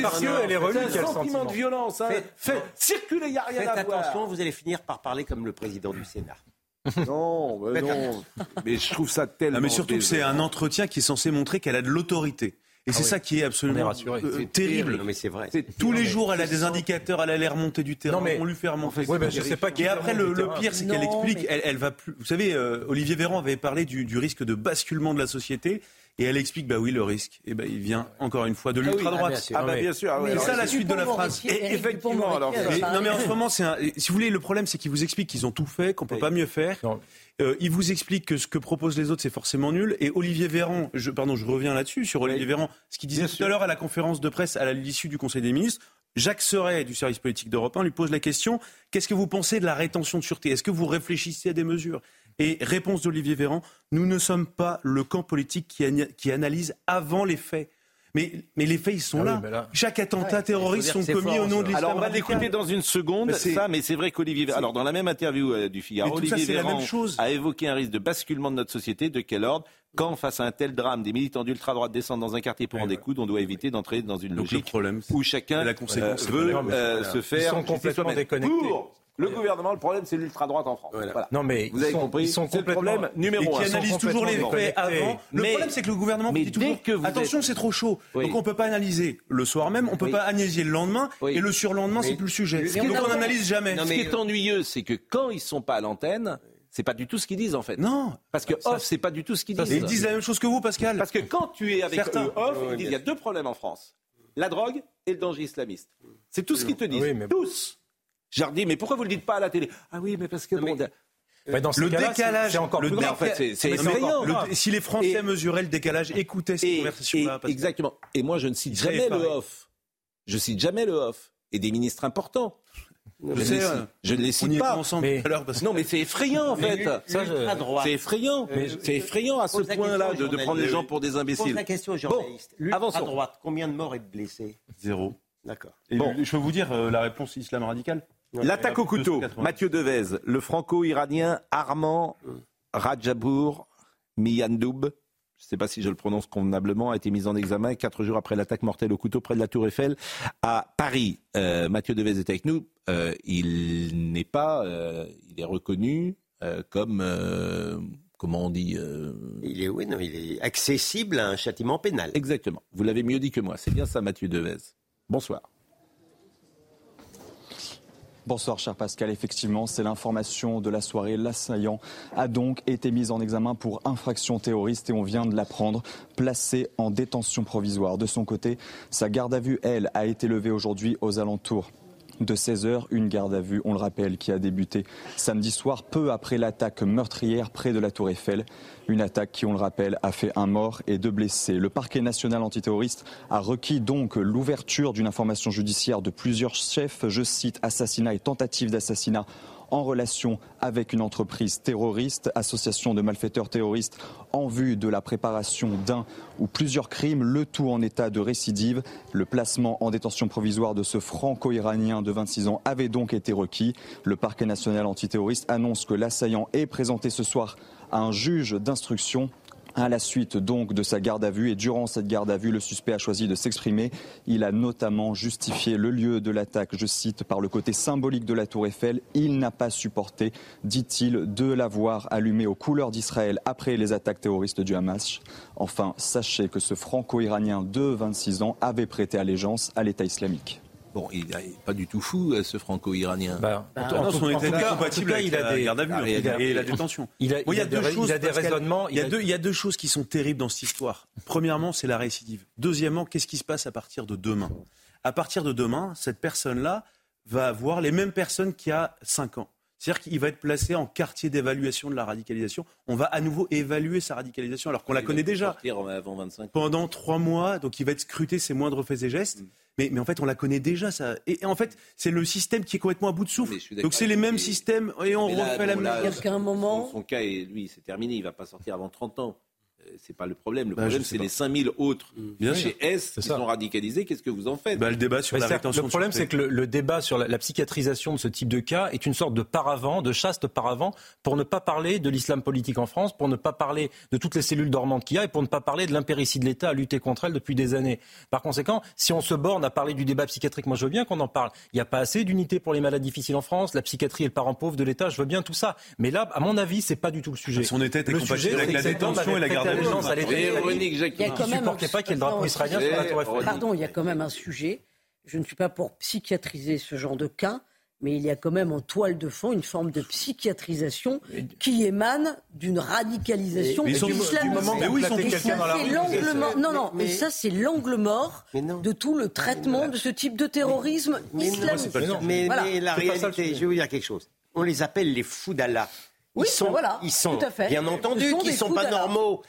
est relue. un sentiment, de violence. Hein. Fait, circuler, il n'y a rien Faites à voir. attention, vous allez finir par parler comme le président du Sénat. Non, mais non. Mais je trouve ça tellement. mais surtout c'est un entretien qui est censé montrer qu'elle a de l'autorité. Et c'est ah ça qui est absolument euh, terrible. mais c'est vrai. Tous les jours, elle a des indicateurs, elle a l'air remonter du terrain. on lui fait remonter. Je sais pas et après, le, pire, c'est qu'elle explique. Elle, va plus. Vous savez, euh, Olivier Véran avait parlé du, risque de basculement de la société. Et elle explique, bah oui, le risque, et ben il vient encore une fois de l'ultra-droite. Ah, bah, bien sûr. Ah, et ça, la suite de la phrase. effectivement, alors. non, mais en ce moment, c'est si vous voulez, le problème, c'est qu'ils vous expliquent qu'ils ont tout fait, qu'on peut pas mieux faire. Euh, il vous explique que ce que proposent les autres, c'est forcément nul. Et Olivier Véran, je, pardon, je reviens là-dessus, sur Olivier Véran, ce qu'il disait tout à l'heure à la conférence de presse à l'issue du Conseil des ministres, Jacques Serret du service politique d'Europe 1 lui pose la question qu'est-ce que vous pensez de la rétention de sûreté? Est-ce que vous réfléchissez à des mesures? Et réponse d'Olivier Véran nous ne sommes pas le camp politique qui, qui analyse avant les faits. Mais, mais, les faits, ils sont ah là. Chaque attentat terroriste sont commis au nom de l'islam. Alors, on va l'écouter dans une seconde, mais ça, mais c'est vrai qu'Olivier Véran. Alors, dans la même interview euh, du Figaro, Olivier Véran a évoqué un risque de basculement de notre société. De quel ordre? Quand, face à un tel drame, des militants d'ultra-droite descendent dans un quartier pour en découdre, on doit éviter d'entrer dans une logique où chacun la euh, veut euh, se faire. Ils sont complètement déconnectés. Le gouvernement, le problème, c'est l'ultra-droite en France. Voilà. Non, mais vous avez compris. Ils sont le problème numéro un. Qui analysent toujours les faits avant. Le problème, c'est que le gouvernement dit toujours que attention, c'est trop chaud. Donc on peut pas analyser le soir même, on peut pas analyser le lendemain, et le surlendemain, c'est plus le sujet. Donc on n'analyse jamais. Ce qui est ennuyeux, c'est que quand ils sont pas à l'antenne, c'est pas du tout ce qu'ils disent en fait. Non. Parce que off, c'est pas du tout ce qu'ils disent. Ils disent la même chose que vous, Pascal. Parce que quand tu es avec eux off, ils disent il y a deux problèmes en France la drogue et le danger islamiste. C'est tout ce qu'ils te disent. Tous. Je leur dis, mais pourquoi vous ne le dites pas à la télé? Ah oui, mais parce que... Bon, dans le décalage, c'est encore plus En fait, c'est effrayant. si les Français mesuraient le décalage, écoutaient ces conversations-là. Exactement. Et moi, je ne cite jamais le off. Je cite jamais le off. Et des ministres importants. Je, sais, je ne les cite pas. Mais... Non, mais c'est effrayant en fait. C'est effrayant. C'est effrayant à ce point-là de, prendre les gens pour des imbéciles. Pose la question journaliste. Bon, à droite, combien de morts et de blessés? Zéro. D'accord. Bon. Je peux vous dire euh, la réponse islam radical L'attaque au couteau. Mathieu Devez, le franco-iranien Armand Rajabour Miyandoub, je ne sais pas si je le prononce convenablement, a été mis en examen quatre jours après l'attaque mortelle au couteau près de la Tour Eiffel à Paris. Euh, Mathieu Devez est avec nous. Euh, il n'est pas, euh, il est reconnu comme, comment on dit Il est, oui, non, il est accessible à un châtiment pénal. Exactement. Vous l'avez mieux dit que moi. C'est bien ça, Mathieu Devez. Bonsoir. Bonsoir cher Pascal, effectivement c'est l'information de la soirée. L'assaillant a donc été mis en examen pour infraction terroriste et on vient de l'apprendre, placé en détention provisoire. De son côté, sa garde à vue, elle, a été levée aujourd'hui aux alentours de 16 heures, une garde à vue, on le rappelle, qui a débuté samedi soir, peu après l'attaque meurtrière près de la Tour Eiffel. Une attaque qui, on le rappelle, a fait un mort et deux blessés. Le parquet national antiterroriste a requis donc l'ouverture d'une information judiciaire de plusieurs chefs, je cite, assassinat et tentative d'assassinat en relation avec une entreprise terroriste, association de malfaiteurs terroristes en vue de la préparation d'un ou plusieurs crimes, le tout en état de récidive. Le placement en détention provisoire de ce franco-iranien de 26 ans avait donc été requis. Le parquet national antiterroriste annonce que l'assaillant est présenté ce soir à un juge d'instruction à la suite donc de sa garde à vue et durant cette garde à vue, le suspect a choisi de s'exprimer. Il a notamment justifié le lieu de l'attaque, je cite, par le côté symbolique de la tour Eiffel. Il n'a pas supporté, dit-il, de l'avoir allumé aux couleurs d'Israël après les attaques terroristes du Hamas. Enfin, sachez que ce franco-iranien de 26 ans avait prêté allégeance à l'État islamique. Bon, il n'est pas du tout fou, euh, ce franco-iranien. Bah, en, tout, son état compatible avec il a des, garde à vue et la détention. Il a, il a, deux choses, des raisonnements. Il y, a deux, il y a deux choses qui sont terribles dans cette histoire. Premièrement, c'est la récidive. Deuxièmement, qu'est-ce qui se passe à partir de demain? À partir de demain, cette personne-là va avoir les mêmes personnes qu'il y a 5 ans. C'est-à-dire qu'il va être placé en quartier d'évaluation de la radicalisation. On va à nouveau évaluer sa radicalisation alors qu'on la connaît déjà. Avant 25 Pendant trois mois, donc il va être scruté ses moindres faits et gestes. Mm. Mais, mais, en fait, on la connaît déjà, ça. Et, en fait, c'est le système qui est complètement à bout de souffle. Donc c'est les mêmes systèmes et on refait la même. Il y a un moment. Son, cas, est, lui, c'est terminé. Il va pas sortir avant 30 ans c'est pas le problème. Le bah, problème, c'est les 5000 autres mmh. chez S qui sont radicalisés. Qu'est-ce que vous en faites bah, Le débat sur la rétention. Le problème, c'est que le, débat sur la, psychiatrisation de ce type de cas est une sorte de paravent, de chaste paravent, pour ne pas parler de l'islam politique en France, pour ne pas parler de toutes les cellules dormantes qu'il y a et pour ne pas parler de l'impéritie de l'État à lutter contre elles depuis des années. Par conséquent, si on se borne à parler du débat psychiatrique, moi je veux bien qu'on en parle. Il n'y a pas assez d'unités pour les malades difficiles en France. La psychiatrie est le parent pauvre de l'État. Je veux bien tout ça. Mais là, à mon avis, c'est pas du tout le sujet. Son état est compatible avec la détention et la garde il y a quand même pas qu'il y ait le drapeau israélien sur la Tour Eiffel. Pardon, il y a quand même un sujet. Je ne suis pas pour psychiatriser ce genre de cas, mais il y a quand même en toile de fond une forme de psychiatrisation qui émane d'une radicalisation mais, mais du moment où ils sont quelqu'un dans la rue, non, non, mais, ça c'est l'angle mort de tout le traitement de ce type de terrorisme islamique. Mais, la réalité, je vais vous dire quelque chose. On les appelle les fous d'Allah. Ils sont, voilà, ils sont bien entendu, qu'ils ne sont pas normaux.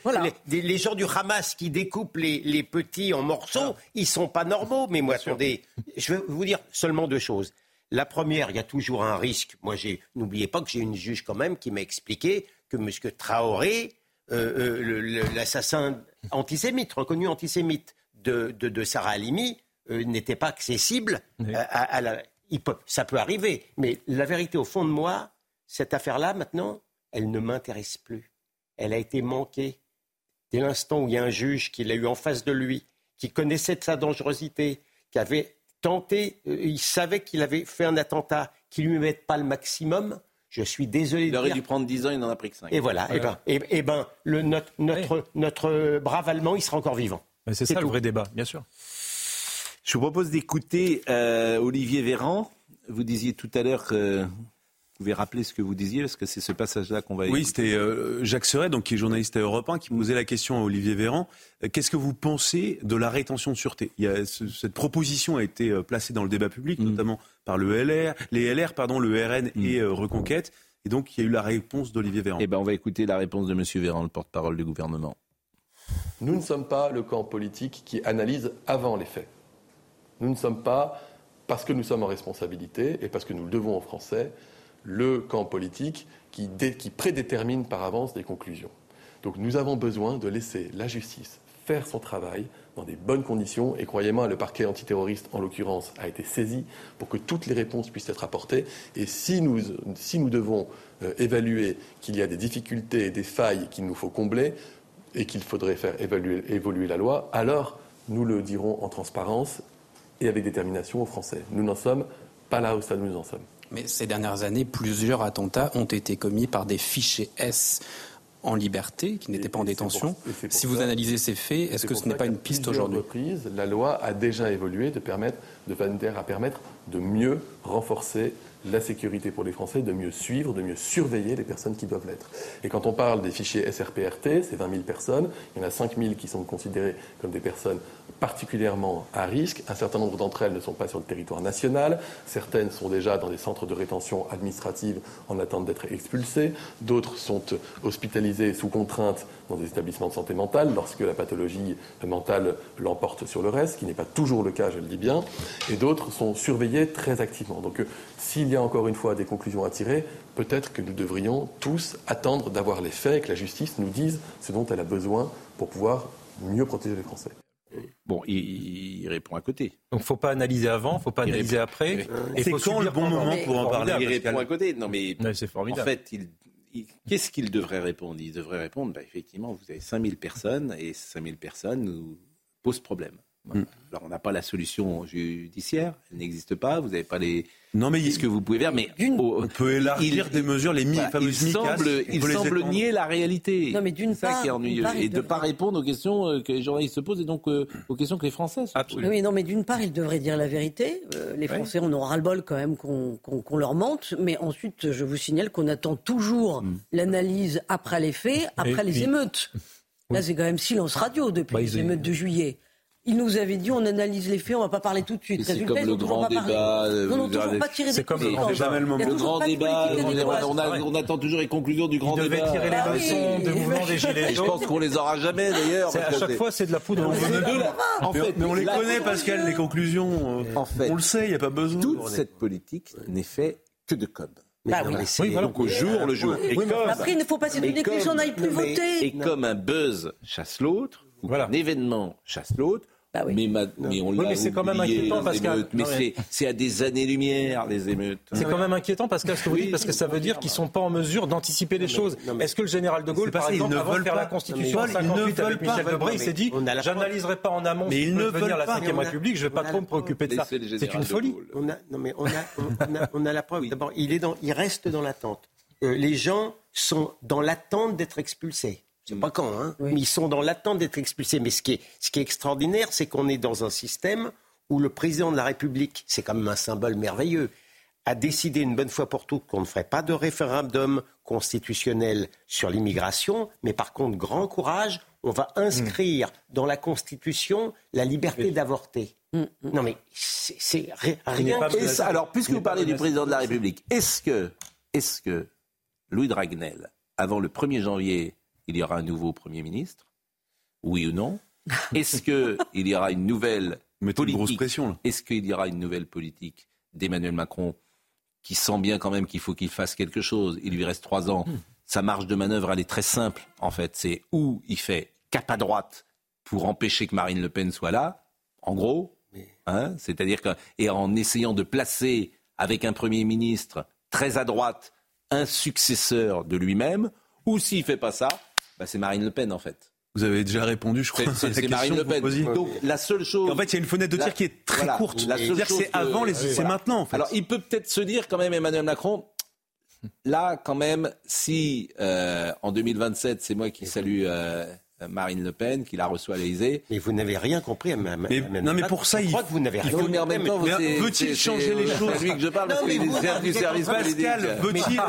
Les, gens du Hamas qui découpent les, petits en morceaux, ils ne sont pas normaux. Mais moi, attendez, je vais vous dire seulement deux choses. La première, il y a toujours un risque. Moi, n'oubliez pas que j'ai une juge quand même qui m'a expliqué que M. Traoré, euh, euh, l'assassin antisémite, reconnu antisémite de, de, Sarah Halimi, euh, n'était pas accessible à, la... ça peut arriver. Mais la vérité, au fond de moi, cette affaire-là, maintenant, elle ne m'intéresse plus. Elle a été manquée. Dès l'instant où il y a un juge qui l'a eu en face de lui, qui connaissait de sa dangerosité, qui avait tenté, euh, il savait qu'il avait fait un attentat, qu'il ne lui mette pas le maximum. Je suis désolé. Il aurait dû prendre 10 ans, il n'en a pris que 5. Et voilà. Et ben, et, ben le, notre, notre, notre, brave Allemand, il sera encore vivant. C'est ça le vrai débat, bien sûr. Je vous propose d'écouter euh, Olivier Véran. Vous disiez tout à l'heure que pouvez rappeler ce que vous disiez, parce que c'est ce passage-là qu'on va Oui, c'était euh, Jacques Serret, donc, qui est journaliste à Europe 1, qui posait la question à Olivier Véran. Euh, qu'est-ce que vous pensez de la rétention de sûreté? Il y a Cette proposition a été euh, placée dans le débat public, mm. notamment par le LR, les LR, pardon, le RN mm. et Reconquête. Et donc, il y a eu la réponse d'Olivier Véran. Eh ben, on va écouter la réponse de M. Véran, le porte-parole du gouvernement. Nous ne sommes pas le camp politique qui analyse avant les faits. Nous ne sommes pas, parce que nous sommes en responsabilité et parce que nous le devons aux Français, le camp politique qui, prédétermine par avance des conclusions. Donc nous avons besoin de laisser la justice faire son travail dans des bonnes conditions. Et croyez-moi, le parquet antiterroriste, en l'occurrence, a été saisi pour que toutes les réponses puissent être apportées. Et si nous, devons euh, évaluer qu'il y a des difficultés et des failles qu'il nous faut combler et qu'il faudrait faire évoluer la loi, alors nous le dirons en transparence et avec détermination aux Français. Nous n'en sommes pas là où ça nous en sommes. Mais ces dernières années, plusieurs attentats ont été commis par des fichiers S en liberté, qui n'étaient pas en détention. si vous analysez ces faits, est-ce que ce n'est pas une piste aujourd'hui? La loi a déjà évolué de permettre, de à permettre de mieux renforcer la sécurité pour les Français, de mieux suivre, de mieux surveiller les personnes qui doivent l'être. Et quand on parle des fichiers SRPRT, c'est 20 000 personnes, il y en a 5 000 qui sont considérées comme des personnes particulièrement à risque. Un certain nombre d'entre elles ne sont pas sur le territoire national. Certaines sont déjà dans des centres de rétention administrative en attente d'être expulsées. D'autres sont hospitalisées sous contrainte dans des établissements de santé mentale lorsque la pathologie mentale l'emporte sur le reste, ce qui n'est pas toujours le cas, je le dis bien. Et d'autres sont surveillées très activement. Donc, euh, s'il y a encore une fois des conclusions à tirer, peut-être que nous devrions tous attendre d'avoir les faits et que la justice nous dise ce dont elle a besoin pour pouvoir mieux protéger les Français. Bon, il, répond à côté. Donc, faut pas analyser avant, faut pas analyser après. Et c'est quand le bon moment pour en parler Il répond à côté. Non, mais c'est formidable. En fait, qu'est-ce qu'il devrait répondre? Il devrait répondre, bah, effectivement, vous avez 5000 personnes et 5000 personnes nous posent problème. Mm. Alors, on n'a pas la solution judiciaire, elle n'existe pas, vous n'avez pas les. Non, mais ce que vous pouvez faire, mais on peut élargir des mesures, les mi fameuses Il semble, il semble nier la réalité. Non, mais d'une part, ça qui est ennuyeux. et de ne pas répondre aux questions euh, que les journalistes se posent et donc euh, aux questions que les Français se posent. Oui, non, mais d'une part, ils devraient dire la vérité. Euh, les Français, on aura le bol quand même qu'on leur mente. Mais ensuite, je vous signale qu'on attend toujours mm. l'analyse après les faits, après les émeutes. Là, c'est quand même silence radio depuis bah, les émeutes de juillet. Il nous avait dit on analyse les faits, on ne va pas parler tout de suite. C'est comme le grand débat. Non, non, toujours pas tirer C'est comme le grand débat. On attend toujours les conclusions du grand débat. devait tirer les ah leçons de mouvement des gilets Je pense qu'on les aura jamais d'ailleurs. À chaque fois, c'est de la poudre. En fait, mais on les connaît, Pascal, les conclusions. On le sait, il n'y a pas besoin. Toute cette politique n'est faite que de com. Bah oui. donc au jour le jour. Et comme, après, il ne faut pas s'étonner que les gens n'aillent plus voter. Et comme un buzz chasse l'autre, voilà. un événement chasse l'autre. Bah oui. mais, mais, on oui, mais c'est quand même inquiétant parce que mais c'est à des années-lumière les émeutes. C'est quand même inquiétant parce que ce que vous dites parce que ça veut dire qu'ils sont pas en mesure d'anticiper les choses. Est-ce que le général de Gaulle, par exemple, avant de faire la Constitution en 58 avec Michel Debré, il s'est dit j'analyserai pas en amont mais ils ne venir la 5 République, je vais pas trop me préoccuper de ça. C'est une folie. On a non mais on a la preuve. D'abord, il est dans il reste dans l'attente. Euh, les gens sont dans l'attente d'être expulsés. C'est pas quand, hein. Mais ils sont dans l'attente d'être expulsés. Mais ce qui est, ce qui est extraordinaire, c'est qu'on est dans un système où le président de la République, c'est quand même un symbole merveilleux, a décidé une bonne fois pour toutes qu'on ne ferait pas de référendum constitutionnel sur l'immigration, mais par contre, grand courage, on va inscrire dans la Constitution la liberté d'avorter. Mm, Non mais c'est rien. alors, puisque vous parlez du président de la République, est-ce que, est que Louis Dragnel, avant le 1er janvier, il y aura un nouveau Premier ministre Oui ou non? Est-ce qu'il y aura une nouvelle politique? Est-ce qu'il y aura une nouvelle politique d'Emmanuel Macron qui sent bien quand même qu'il faut qu'il fasse quelque chose? Il lui reste trois ans. Sa marge de manœuvre, elle est très simple, en fait. C'est où il fait cap à droite pour empêcher que Marine Le Pen soit là, en gros, hein, c'est-à-dire que, et en essayant de placer avec un Premier ministre très à droite un successeur de lui-même, ou s'il fait pas ça, bah c'est Marine Le Pen en fait. Vous avez déjà répondu, je crois. C'est Marine Le Pen. Donc la seule chose. En fait, il y a une fenêtre de tir qui est très courte. La seule c'est avant, les... c'est maintenant. En fait. Alors, il peut peut-être se dire quand même, Emmanuel Macron. Là, quand même, si euh, en 2027, c'est moi qui salue euh, Marine Le Pen, qui la reçoit à l'Élysée. Mais vous n'avez rien compris à Mme mais, Non, mais pour ça, je il crois que vous n'avez rien compris. Même veut-il changer les choses C'est lui que je parle, parce qu'il est du service Pascal, veut-il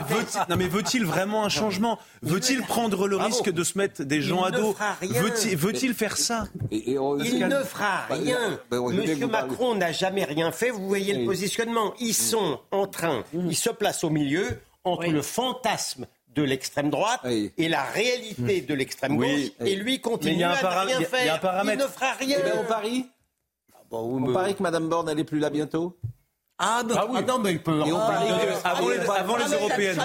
non, mais veut-il vraiment un changement Veut-il prendre le risque de se mettre des gens à dos Veut-il faire ça Il ne fera rien. Monsieur Macron n'a jamais rien fait. Vous voyez le positionnement. Ils sont en train, ils se placent au milieu entre le fantasme de l'extrême droite et la réalité de l'extrême gauche. Et lui continue à ne rien faire. Il ne fera rien. Eh ben, on parie On parie que Mme Borne, elle n'est plus là bientôt ah non, ah, oui. ah non, mais il peut. Et on parie que avant, les, avant les européennes.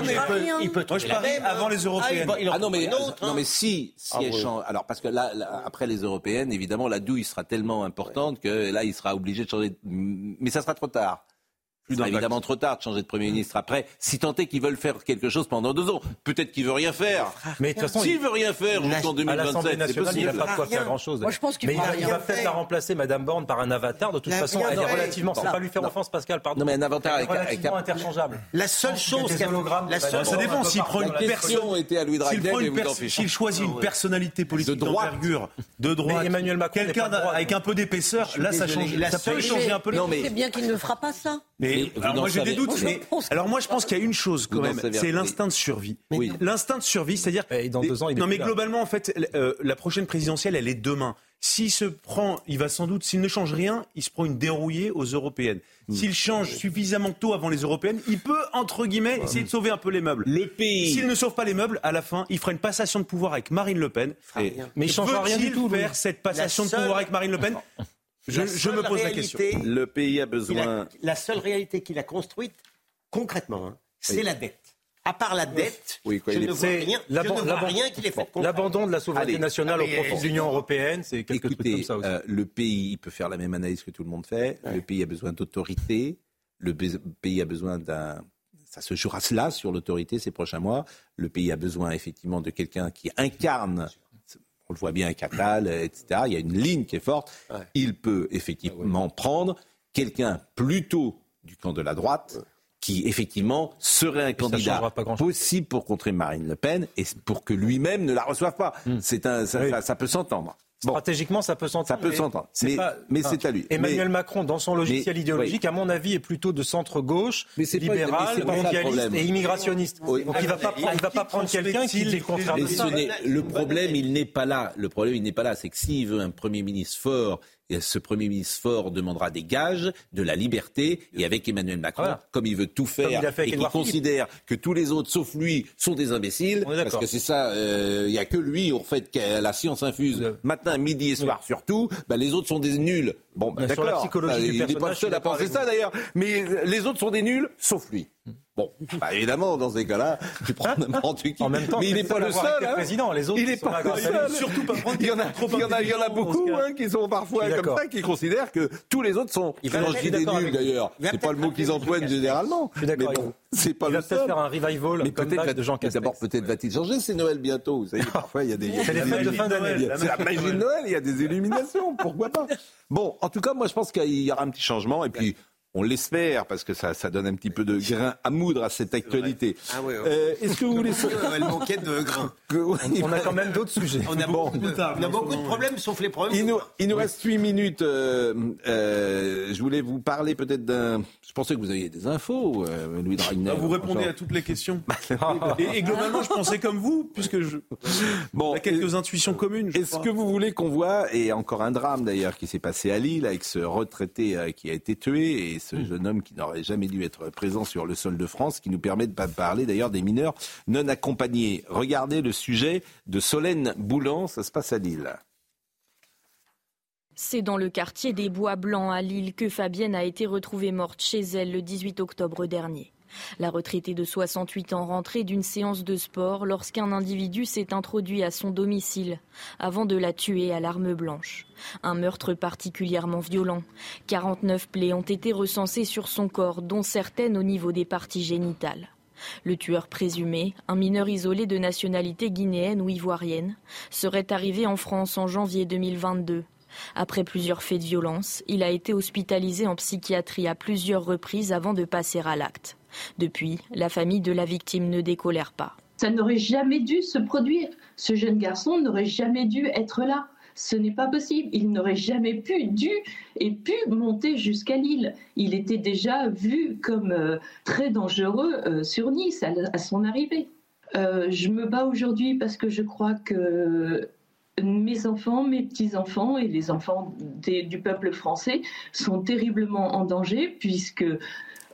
Il peut, Moi, je parie avant les européennes. Ah, non, mais non, mais si, si elle change. Alors, parce que là, après les européennes, évidemment, la douille sera tellement importante que là, il sera obligé de changer. Mais ça sera trop tard. C'est évidemment trop tard de changer de Premier ministre après. Si tant est qu'ils veulent faire quelque chose pendant deux ans, peut-être qu'il veut rien faire. Mais de toute façon, s'il veut rien faire jusqu'en 2027, c'est possible. Il n'a pas de quoi faire grand-chose. Moi, je pense qu'il mais il va peut-être la remplacer, Madame Borne, par un avatar. De toute façon, elle est relativement. Sans pas lui faire offense, Pascal. Pardon. Non, mais un avatar avec relativement interchangeable. La seule chose, ça dépend. S'il prend une personne, S'il choisit une personnalité politique d'envergure, de droite, Emmanuel Macron, quelqu'un avec un peu d'épaisseur, là, ça change. Ça peut changer un peu. C'est bien qu'il ne fera pas ça. Mais moi j'ai des doutes. Mais, alors moi je pense qu'il y a une chose quand même, c'est l'instinct de survie. Oui. L'instinct de survie, c'est-à-dire. dans deux ans, il non mais globalement en fait, euh, la prochaine présidentielle, elle est demain. S'il se prend, il va sans doute, s'il ne change rien, il se prend une dérouillée aux européennes. Hmm. S'il change suffisamment tôt avant les européennes, il peut entre guillemets essayer de sauver un peu les meubles. Le pays. S'il ne sauve pas les meubles, à la fin, il fera une passation de pouvoir avec Marine Le Pen. mais il changera rien du tout. Faire cette passation de pouvoir avec Marine Le Pen? Je, me pose la question. Le pays a besoin. la seule réalité qu'il a construite, concrètement, hein, c'est la dette. À part la dette, oui, je, ne vois rien, rien qu'il ait fait. L'abandon de la souveraineté nationale au profit de l'Union européenne, c'est quelque chose comme ça aussi. Euh, le pays peut faire la même analyse que tout le monde fait. Le pays a besoin d'autorité. Le pays a besoin d'un ça se jouera cela sur l'autorité ces prochains mois. Le pays a besoin effectivement de quelqu'un qui incarne on le voit bien avec Attal, etc. Il y a une ligne qui est forte. Il peut effectivement prendre quelqu'un plutôt du camp de la droite. qui effectivement serait un candidat possible pour contrer Marine Le Pen et pour que lui-même ne la reçoive pas. Hmm. C'est un, ça peut s'entendre. Stratégiquement, ça peut s'entendre. Ça peut s'entendre. Mais, c'est à lui. Emmanuel Macron, dans son logiciel idéologique, à mon avis, est plutôt de centre-gauche, libéral, mondialiste et immigrationniste. Donc il ne va pas, va pas prendre quelqu'un qui est le contraire de ça. Le problème, il n'est pas là. Le problème, il n'est pas là. C'est que s'il veut un Premier ministre fort ce Premier ministre fort demandera des gages de la liberté et avec Emmanuel Macron, comme il veut tout faire et qu'il considère que tous les autres, sauf lui, sont des imbéciles, parce que c'est ça, euh, il n'y a que lui, en fait, qui a la science infuse matin, midi et soir surtout, bah, les autres sont des nuls. Bon, bah, d'accord, bah, il n'est pas le seul à penser ça d'ailleurs, mais les autres sont des nuls, sauf lui. Bon, bah évidemment, dans ces cas-là, tu prends n'importe qui. En même temps, mais il n'est pas le seul. Hein. Président, les autres, il n'est pas le seul. Surtout pas. Il y en a, il y en a, il y en a beaucoup hein, qui sont parfois comme ça, qui considèrent que tous les autres sont. Ils je dis des nuls d'ailleurs. C'est pas le mot qu'ils emploient généralement. Je suis d'accord. Bon, c'est pas il le seul. Il va peut-être faire un revival. Mais peut-être de Jean D'abord, peut-être va-t-il changer. C'est Noël bientôt. Vous savez, parfois il y a des. C'est les fêtes de fin d'année. C'est la magie de Noël. Il y a des illuminations. Pourquoi pas Bon, en tout cas, moi je pense qu'il y aura un petit changement et puis On l'espère, parce que ça, ça donne un petit peu de grain à moudre à cette actualité. Ah euh, Est-ce que vous voulez... Elle manquait de grain. on, a quand même d'autres sujets. On a, beaucoup, on a beaucoup de problèmes, sauf les problèmes. Il nous, il nous reste 8 minutes. Euh, euh, je voulais vous parler peut-être d'un... Je pensais que vous aviez des infos, Louis Dragnel. Ah, vous répondez à toutes les questions. et, globalement, je pensais comme vous, puisque je... Bon, a quelques intuitions communes. Est-ce que vous voulez qu'on voit, et encore un drame d'ailleurs qui s'est passé à Lille, avec ce retraité qui a été tué, et ce hmm. jeune homme qui n'aurait jamais dû être présent sur le sol de France, qui nous permet de parler d'ailleurs des mineurs non accompagnés. Regardez le sujet de Solène Boulan, ça se passe à Lille. C'est dans le quartier des Bois Blancs à Lille que Fabienne a été retrouvée morte chez elle le 18 octobre dernier. La retraitée de 68 ans rentrait d'une séance de sport lorsqu'un individu s'est introduit à son domicile avant de la tuer à l'arme blanche. Un meurtre particulièrement violent. 49 plaies ont été recensées sur son corps, dont certaines au niveau des parties génitales. Le tueur présumé, un mineur isolé de nationalité guinéenne ou ivoirienne, serait arrivé en France en janvier 2022. Après plusieurs faits de violence, il a été hospitalisé en psychiatrie à plusieurs reprises avant de passer à l'acte. Depuis, la famille de la victime ne décolère pas. Ça n'aurait jamais dû se produire. Ce jeune garçon n'aurait jamais dû être là. Ce n'est pas possible. Il n'aurait jamais pu, dû et pu monter jusqu'à Lille. Il était déjà vu comme euh, très dangereux euh, sur Nice à, son arrivée. Euh, je me bats aujourd'hui parce que je crois que mes enfants, mes petits-enfants et les enfants du peuple français sont terriblement en danger puisque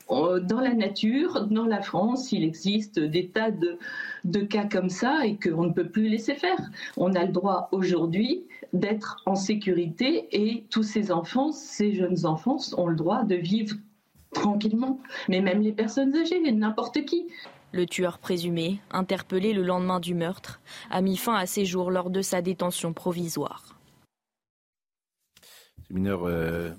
dans la nature, dans la France, il existe des tas de, cas comme ça et qu'on ne peut plus laisser faire. On a le droit aujourd'hui d'être en sécurité et tous ces enfants, ces jeunes enfants ont le droit de vivre tranquillement. Mais même les personnes âgées, n'importe qui. Le tueur présumé, interpellé le lendemain du meurtre, a mis fin à ses jours lors de sa détention provisoire. Ce mineur euh,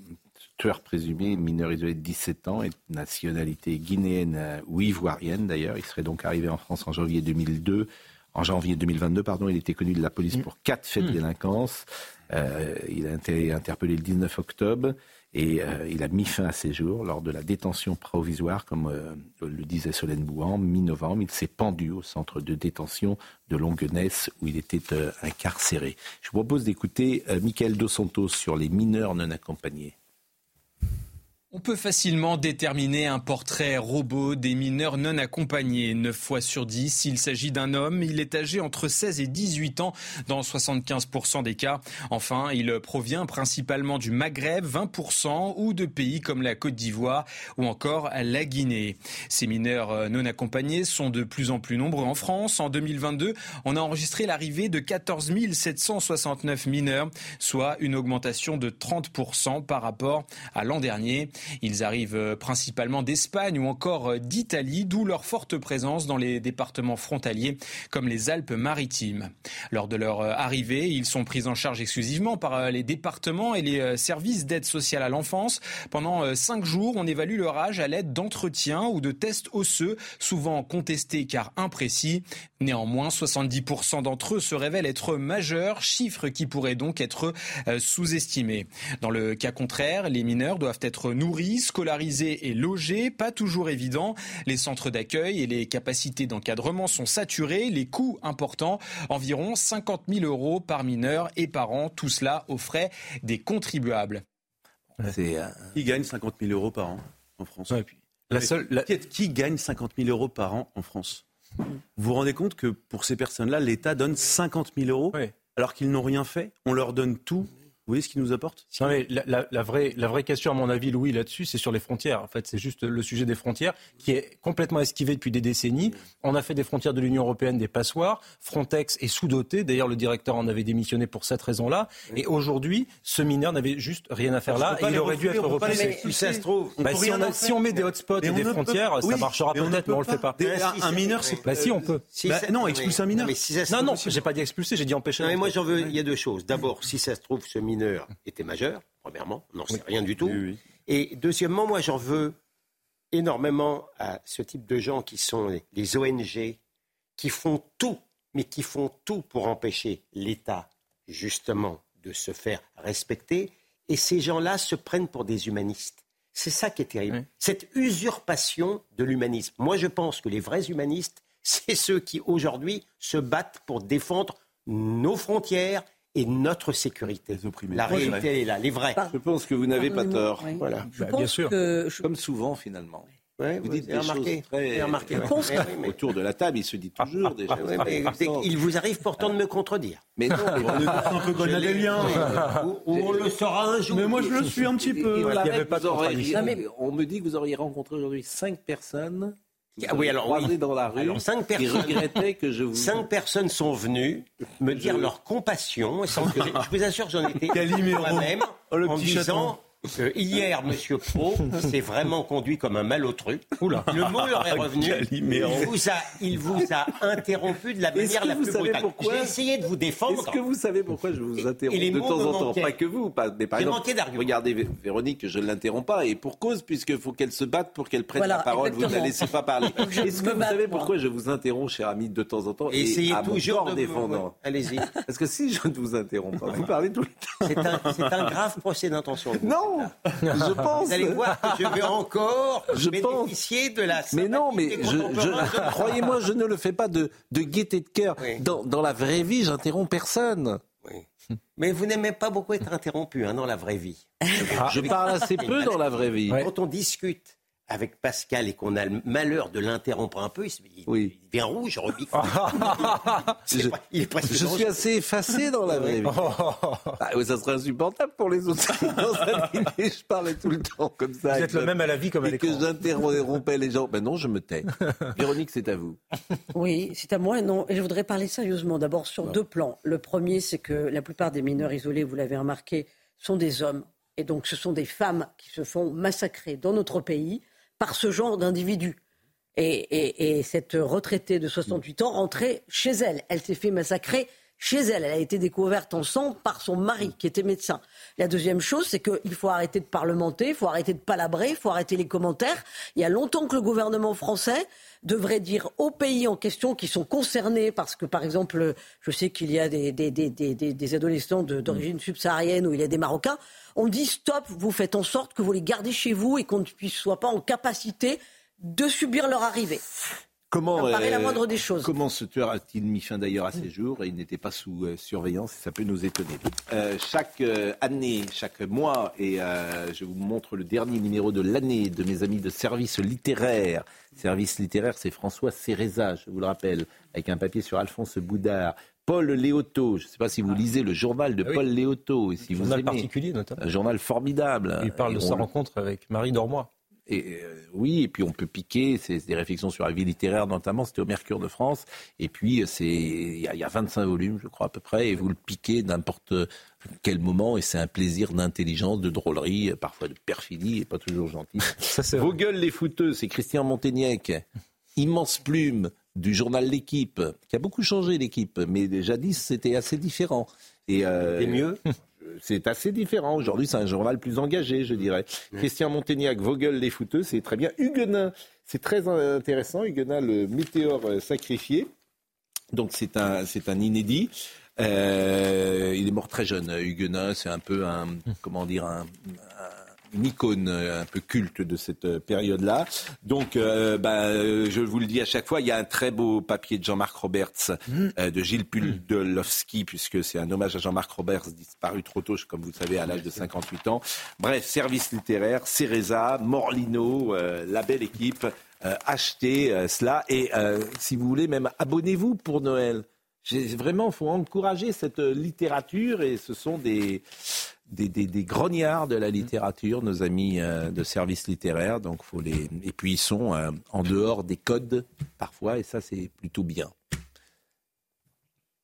tueur présumé, mineur isolé de 17 ans, et de nationalité guinéenne euh, ou ivoirienne d'ailleurs. Il serait donc arrivé en France en janvier 2002. En janvier 2022, pardon, il était connu de la police pour quatre faits de mmh. délinquance. Euh, il a été interpellé le 19 octobre et euh, il a mis fin à ses jours lors de la détention provisoire, comme le disait Solène Bouan, mi-novembre. Il s'est pendu au centre de détention de Longuenesse où il était incarcéré. Je vous propose d'écouter Michael Dos Santos sur les mineurs non accompagnés. On peut facilement déterminer un portrait robot des mineurs non accompagnés. 9 fois sur 10, il s'agit d'un homme. Il est âgé entre 16 et 18 ans dans 75% des cas. Enfin, il provient principalement du Maghreb, 20%, ou de pays comme la Côte d'Ivoire ou encore la Guinée. Ces mineurs non accompagnés sont de plus en plus nombreux en France. En 2022, on a enregistré l'arrivée de 14 769 mineurs, soit une augmentation de 30% par rapport à l'an dernier. Ils arrivent euh, principalement d'Espagne ou encore euh, d'Italie, d'où leur forte présence dans les départements frontaliers comme les Alpes-Maritimes. Lors de leur euh, arrivée, ils sont pris en charge exclusivement par les départements et les services d'aide sociale à l'enfance. Pendant cinq jours, on évalue leur âge à l'aide d'entretiens ou de tests osseux, souvent contestés car imprécis. Néanmoins, 70% d'entre eux se révèlent être majeurs, chiffre qui pourrait donc être sous-estimé. Dans le cas contraire, les mineurs doivent être nourris nourris, scolarisés et logés, pas toujours évident. Les centres d'accueil et les capacités d'encadrement sont saturés, les coûts importants, environ 50 000 euros par mineur et par an, tout cela aux frais des contribuables. Euh, qui gagne 50 000 euros par an en France la seule, Qui gagne 50 000 euros par an en France? Vous vous rendez compte que pour ces personnes-là, l'État donne 50 000 euros alors qu'ils n'ont rien fait? On leur donne tout vous voyez ce qu'il nous apporte la, vraie, la vraie question, à mon avis, Louis, là-dessus, c'est sur les frontières. En fait, c'est juste le sujet des frontières qui est complètement esquivé depuis des décennies. On a fait des frontières de l'Union européenne des passoires. Frontex est sous-doté. D'ailleurs, le directeur en avait démissionné pour cette raison-là. Et aujourd'hui, ce mineur n'avait juste rien à faire là. Et il aurait dû être. Si ça se trouve, bah, si, on met des hotspots et des frontières, ça marchera peut-être, mais on ne le fait pas. Un mineur, c'est. Bah, si, on peut. Bah, non, expulser un mineur. Non, non, j'ai pas dit expulser, j'ai dit empêcher. Mais moi, j'en veux. Il y a deux choses. D'abord, si ça se trouve, ce mineur était majeur, premièrement, on n'en sait rien du tout. Et deuxièmement, moi j'en veux énormément à ce type de gens qui sont les ONG, qui font tout, mais qui font tout pour empêcher l'État, justement, de se faire respecter. Et ces gens-là se prennent pour des humanistes. C'est ça qui est terrible. Cette usurpation de l'humanisme. Moi, je pense que les vrais humanistes, c'est ceux qui aujourd'hui se battent pour défendre nos frontières et notre sécurité. La réalité est là, les vrais. Je pense que vous n'avez pas tort. Voilà. Bah, bien sûr. Comme souvent, finalement. vous dites des remarqué, choses très... remarqué. Autour de la table, il se dit toujours des choses. il vous arrive pourtant de me contredire. Mais non, on est un peu gonadélien. on le saura un jour. Mais moi, je le suis un petit peu. Il y avait pas On me dit que vous auriez rencontré aujourd'hui cinq personnes ah oui, alors dans la rue cinq personnes, que je vous... cinq personnes sont venues me dire leur compassion. Sans que, je vous assure, j'en étais moi-même oh, en disant hier, M. Pro s'est vraiment conduit comme un malotru. Le mot leur est revenu. Il vous, a, il vous a interrompu de la manière la plus brutale. J'ai essayé de vous défendre. Est-ce que vous savez pourquoi je vous interromps de temps en temps Pas que vous, pas, mais par exemple, regardez Véronique, je ne l'interromps pas, et pour cause, puisqu'il faut qu'elle se batte pour qu'elle prenne la parole, vous ne la laissez pas parler. Est-ce que vous savez pourquoi je vous interromps, cher ami, de temps en temps et Essayez toujours de défendant Allez-y. Parce que si je ne vous interromps pas, vous parlez tout le temps. C'est un, grave procès d'intention. Non je pense. Vous allez voir que je vais encore je bénéficier de la. Mais non, mais je, croyez-moi, je ne le fais pas de, de gaieté de cœur. Dans, dans, la vraie vie, j'interromps personne. Oui. Mais vous n'aimez pas beaucoup être interrompu hein, dans la vraie vie. Je, parle assez peu dans la vraie vie. Quand on discute avec Pascal et qu'on a le malheur de l'interrompre un peu, il, oui. il devient rouge, Robic. je, il est je suis assez effacé dans la vraie vie. Ah, ça serait insupportable pour les autres. je parlais tout le temps comme ça. Vous êtes le même à la vie comme à l'écran. Et que j'interrompais les gens. Ben non, je me tais. Véronique, c'est à vous. Oui, c'est à moi. Non, et je voudrais parler sérieusement. D'abord sur deux plans. Le premier, c'est que la plupart des mineurs isolés, vous l'avez remarqué, sont des hommes. Et donc, ce sont des femmes qui se font massacrer dans notre pays par ce genre d'individu. Et, cette retraitée de 68 ans rentrait chez elle. Elle s'est fait massacrer chez elle. Elle a été découverte en sang par son mari, qui était médecin. La deuxième chose, c'est qu'il faut arrêter de parlementer, il faut arrêter de palabrer, il faut arrêter les commentaires. Il y a longtemps que le gouvernement français devrait dire aux pays en question qui sont concernés, parce que par exemple, je sais qu'il y a des, des adolescents d'origine subsaharienne ou il y a des Marocains, on dit stop, vous faites en sorte que vous les gardez chez vous et qu'on ne soit pas en capacité de subir leur arrivée. Comment, la euh, moindre des choses. Comment ce tueur a-t-il mis fin d'ailleurs à ses jours et il n'était pas sous euh, surveillance Ça peut nous étonner. Euh, chaque année, chaque mois, et je vous montre le dernier numéro de l'année de mes amis de service littéraire. Service littéraire, c'est François Céréza, je vous le rappelle, avec un papier sur Alphonse Boudard. Paul Léoto, je ne sais pas si vous ah. lisez le journal de ah Paul Léoto. Et si un vous journal particulier notamment. Un journal formidable. Il parle de sa rencontre avec Marie Dormois. Et euh, oui, et puis on peut piquer, c'est des réflexions sur la vie littéraire notamment, c'était au Mercure de France, et puis c'est il y, a 25 volumes, je crois à peu près, et vous le piquez n'importe quel moment, et c'est un plaisir d'intelligence, de drôlerie, parfois de perfidie, et pas toujours gentil. Vos gueules les fouteux, c'est Christian Montaignac, immense plume, du journal L'équipe, qui a beaucoup changé l'équipe, mais jadis c'était assez différent. Et, euh, mieux? c'est assez différent. Aujourd'hui, c'est un journal plus engagé, je dirais. Christian Montaignac, Vogel, les fouteux, c'est très bien. Huguenin, c'est très intéressant. Huguenin, le météore sacrifié. Donc, c'est un, c'est un inédit. Euh, il est mort très jeune, Huguenin. C'est un peu un, comment dire, un, une icône euh, un peu culte de cette euh, période-là. Donc, euh, bah, je vous le dis à chaque fois, il y a un très beau papier de Jean-Marc Roberts, mm. de Gilles Pudolowski, puisque c'est un hommage à Jean-Marc Roberts, disparu trop tôt, comme vous le savez, à l'âge de 58 ans. Bref, service littéraire, Cereza, Morlino, la belle équipe. achetez cela et si vous voulez même abonnez-vous pour Noël. Vraiment, il faut encourager cette littérature et ce sont des, des, grognards de la littérature, nos amis euh, de service littéraire. Donc faut les... Et puis ils sont euh, en dehors des codes parfois, et ça c'est plutôt bien.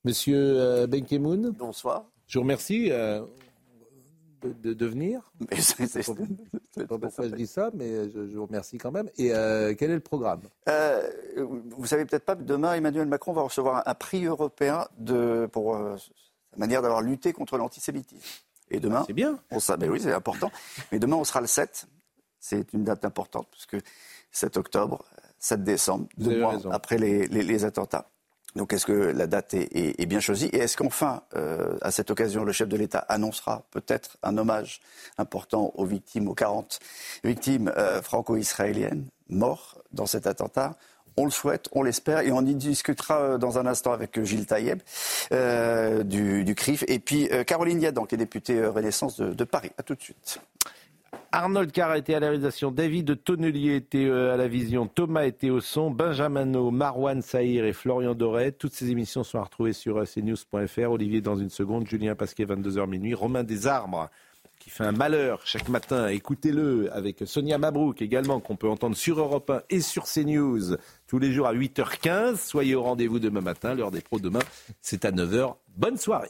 Monsieur euh, Benkemoun Bonsoir. Je vous remercie de, de, venir. Mais c'est, sais pas pourquoi je dis ça, mais je, vous remercie quand même. Et quel est le programme? Vous savez peut-être pas, demain Emmanuel Macron va recevoir un, prix européen de, pour sa manière d'avoir lutté contre l'antisémitisme. Et demain, c'est bien. On, ben oui, c'est important. Mais demain, on sera le 7. C'est une date importante, puisque 7 octobre, 7 décembre, deux mois après les, les, attentats. Donc est-ce que la date est, bien choisie? Et est-ce qu'enfin, euh, à cette occasion, le chef de l'État annoncera peut-être un hommage important aux victimes, aux 40 victimes euh, franco-israéliennes mortes dans cet attentat? On le souhaite, on l'espère, et on y discutera euh, dans un instant avec Gilles Taïeb du, CRIF, et puis Caroline Yadan, qui est députée Renaissance de, Paris. À tout de suite. Arnold Carr était à la réalisation, David Tonnelier était euh, à la vision, Thomas était au son, Benjamin Marwan Saïr et Florian Doré. Toutes ces émissions sont à retrouver sur cnews.fr. Olivier dans une seconde, Julien Pasquet 22h minuit, Romain Desarbres qui fait un malheur chaque matin. Écoutez-le avec Sonia Mabrouk également qu'on peut entendre sur Europe 1 et sur CNews tous les jours à 8h15. Soyez au rendez-vous demain matin. L'heure des pros demain, c'est à 9h. Bonne soirée.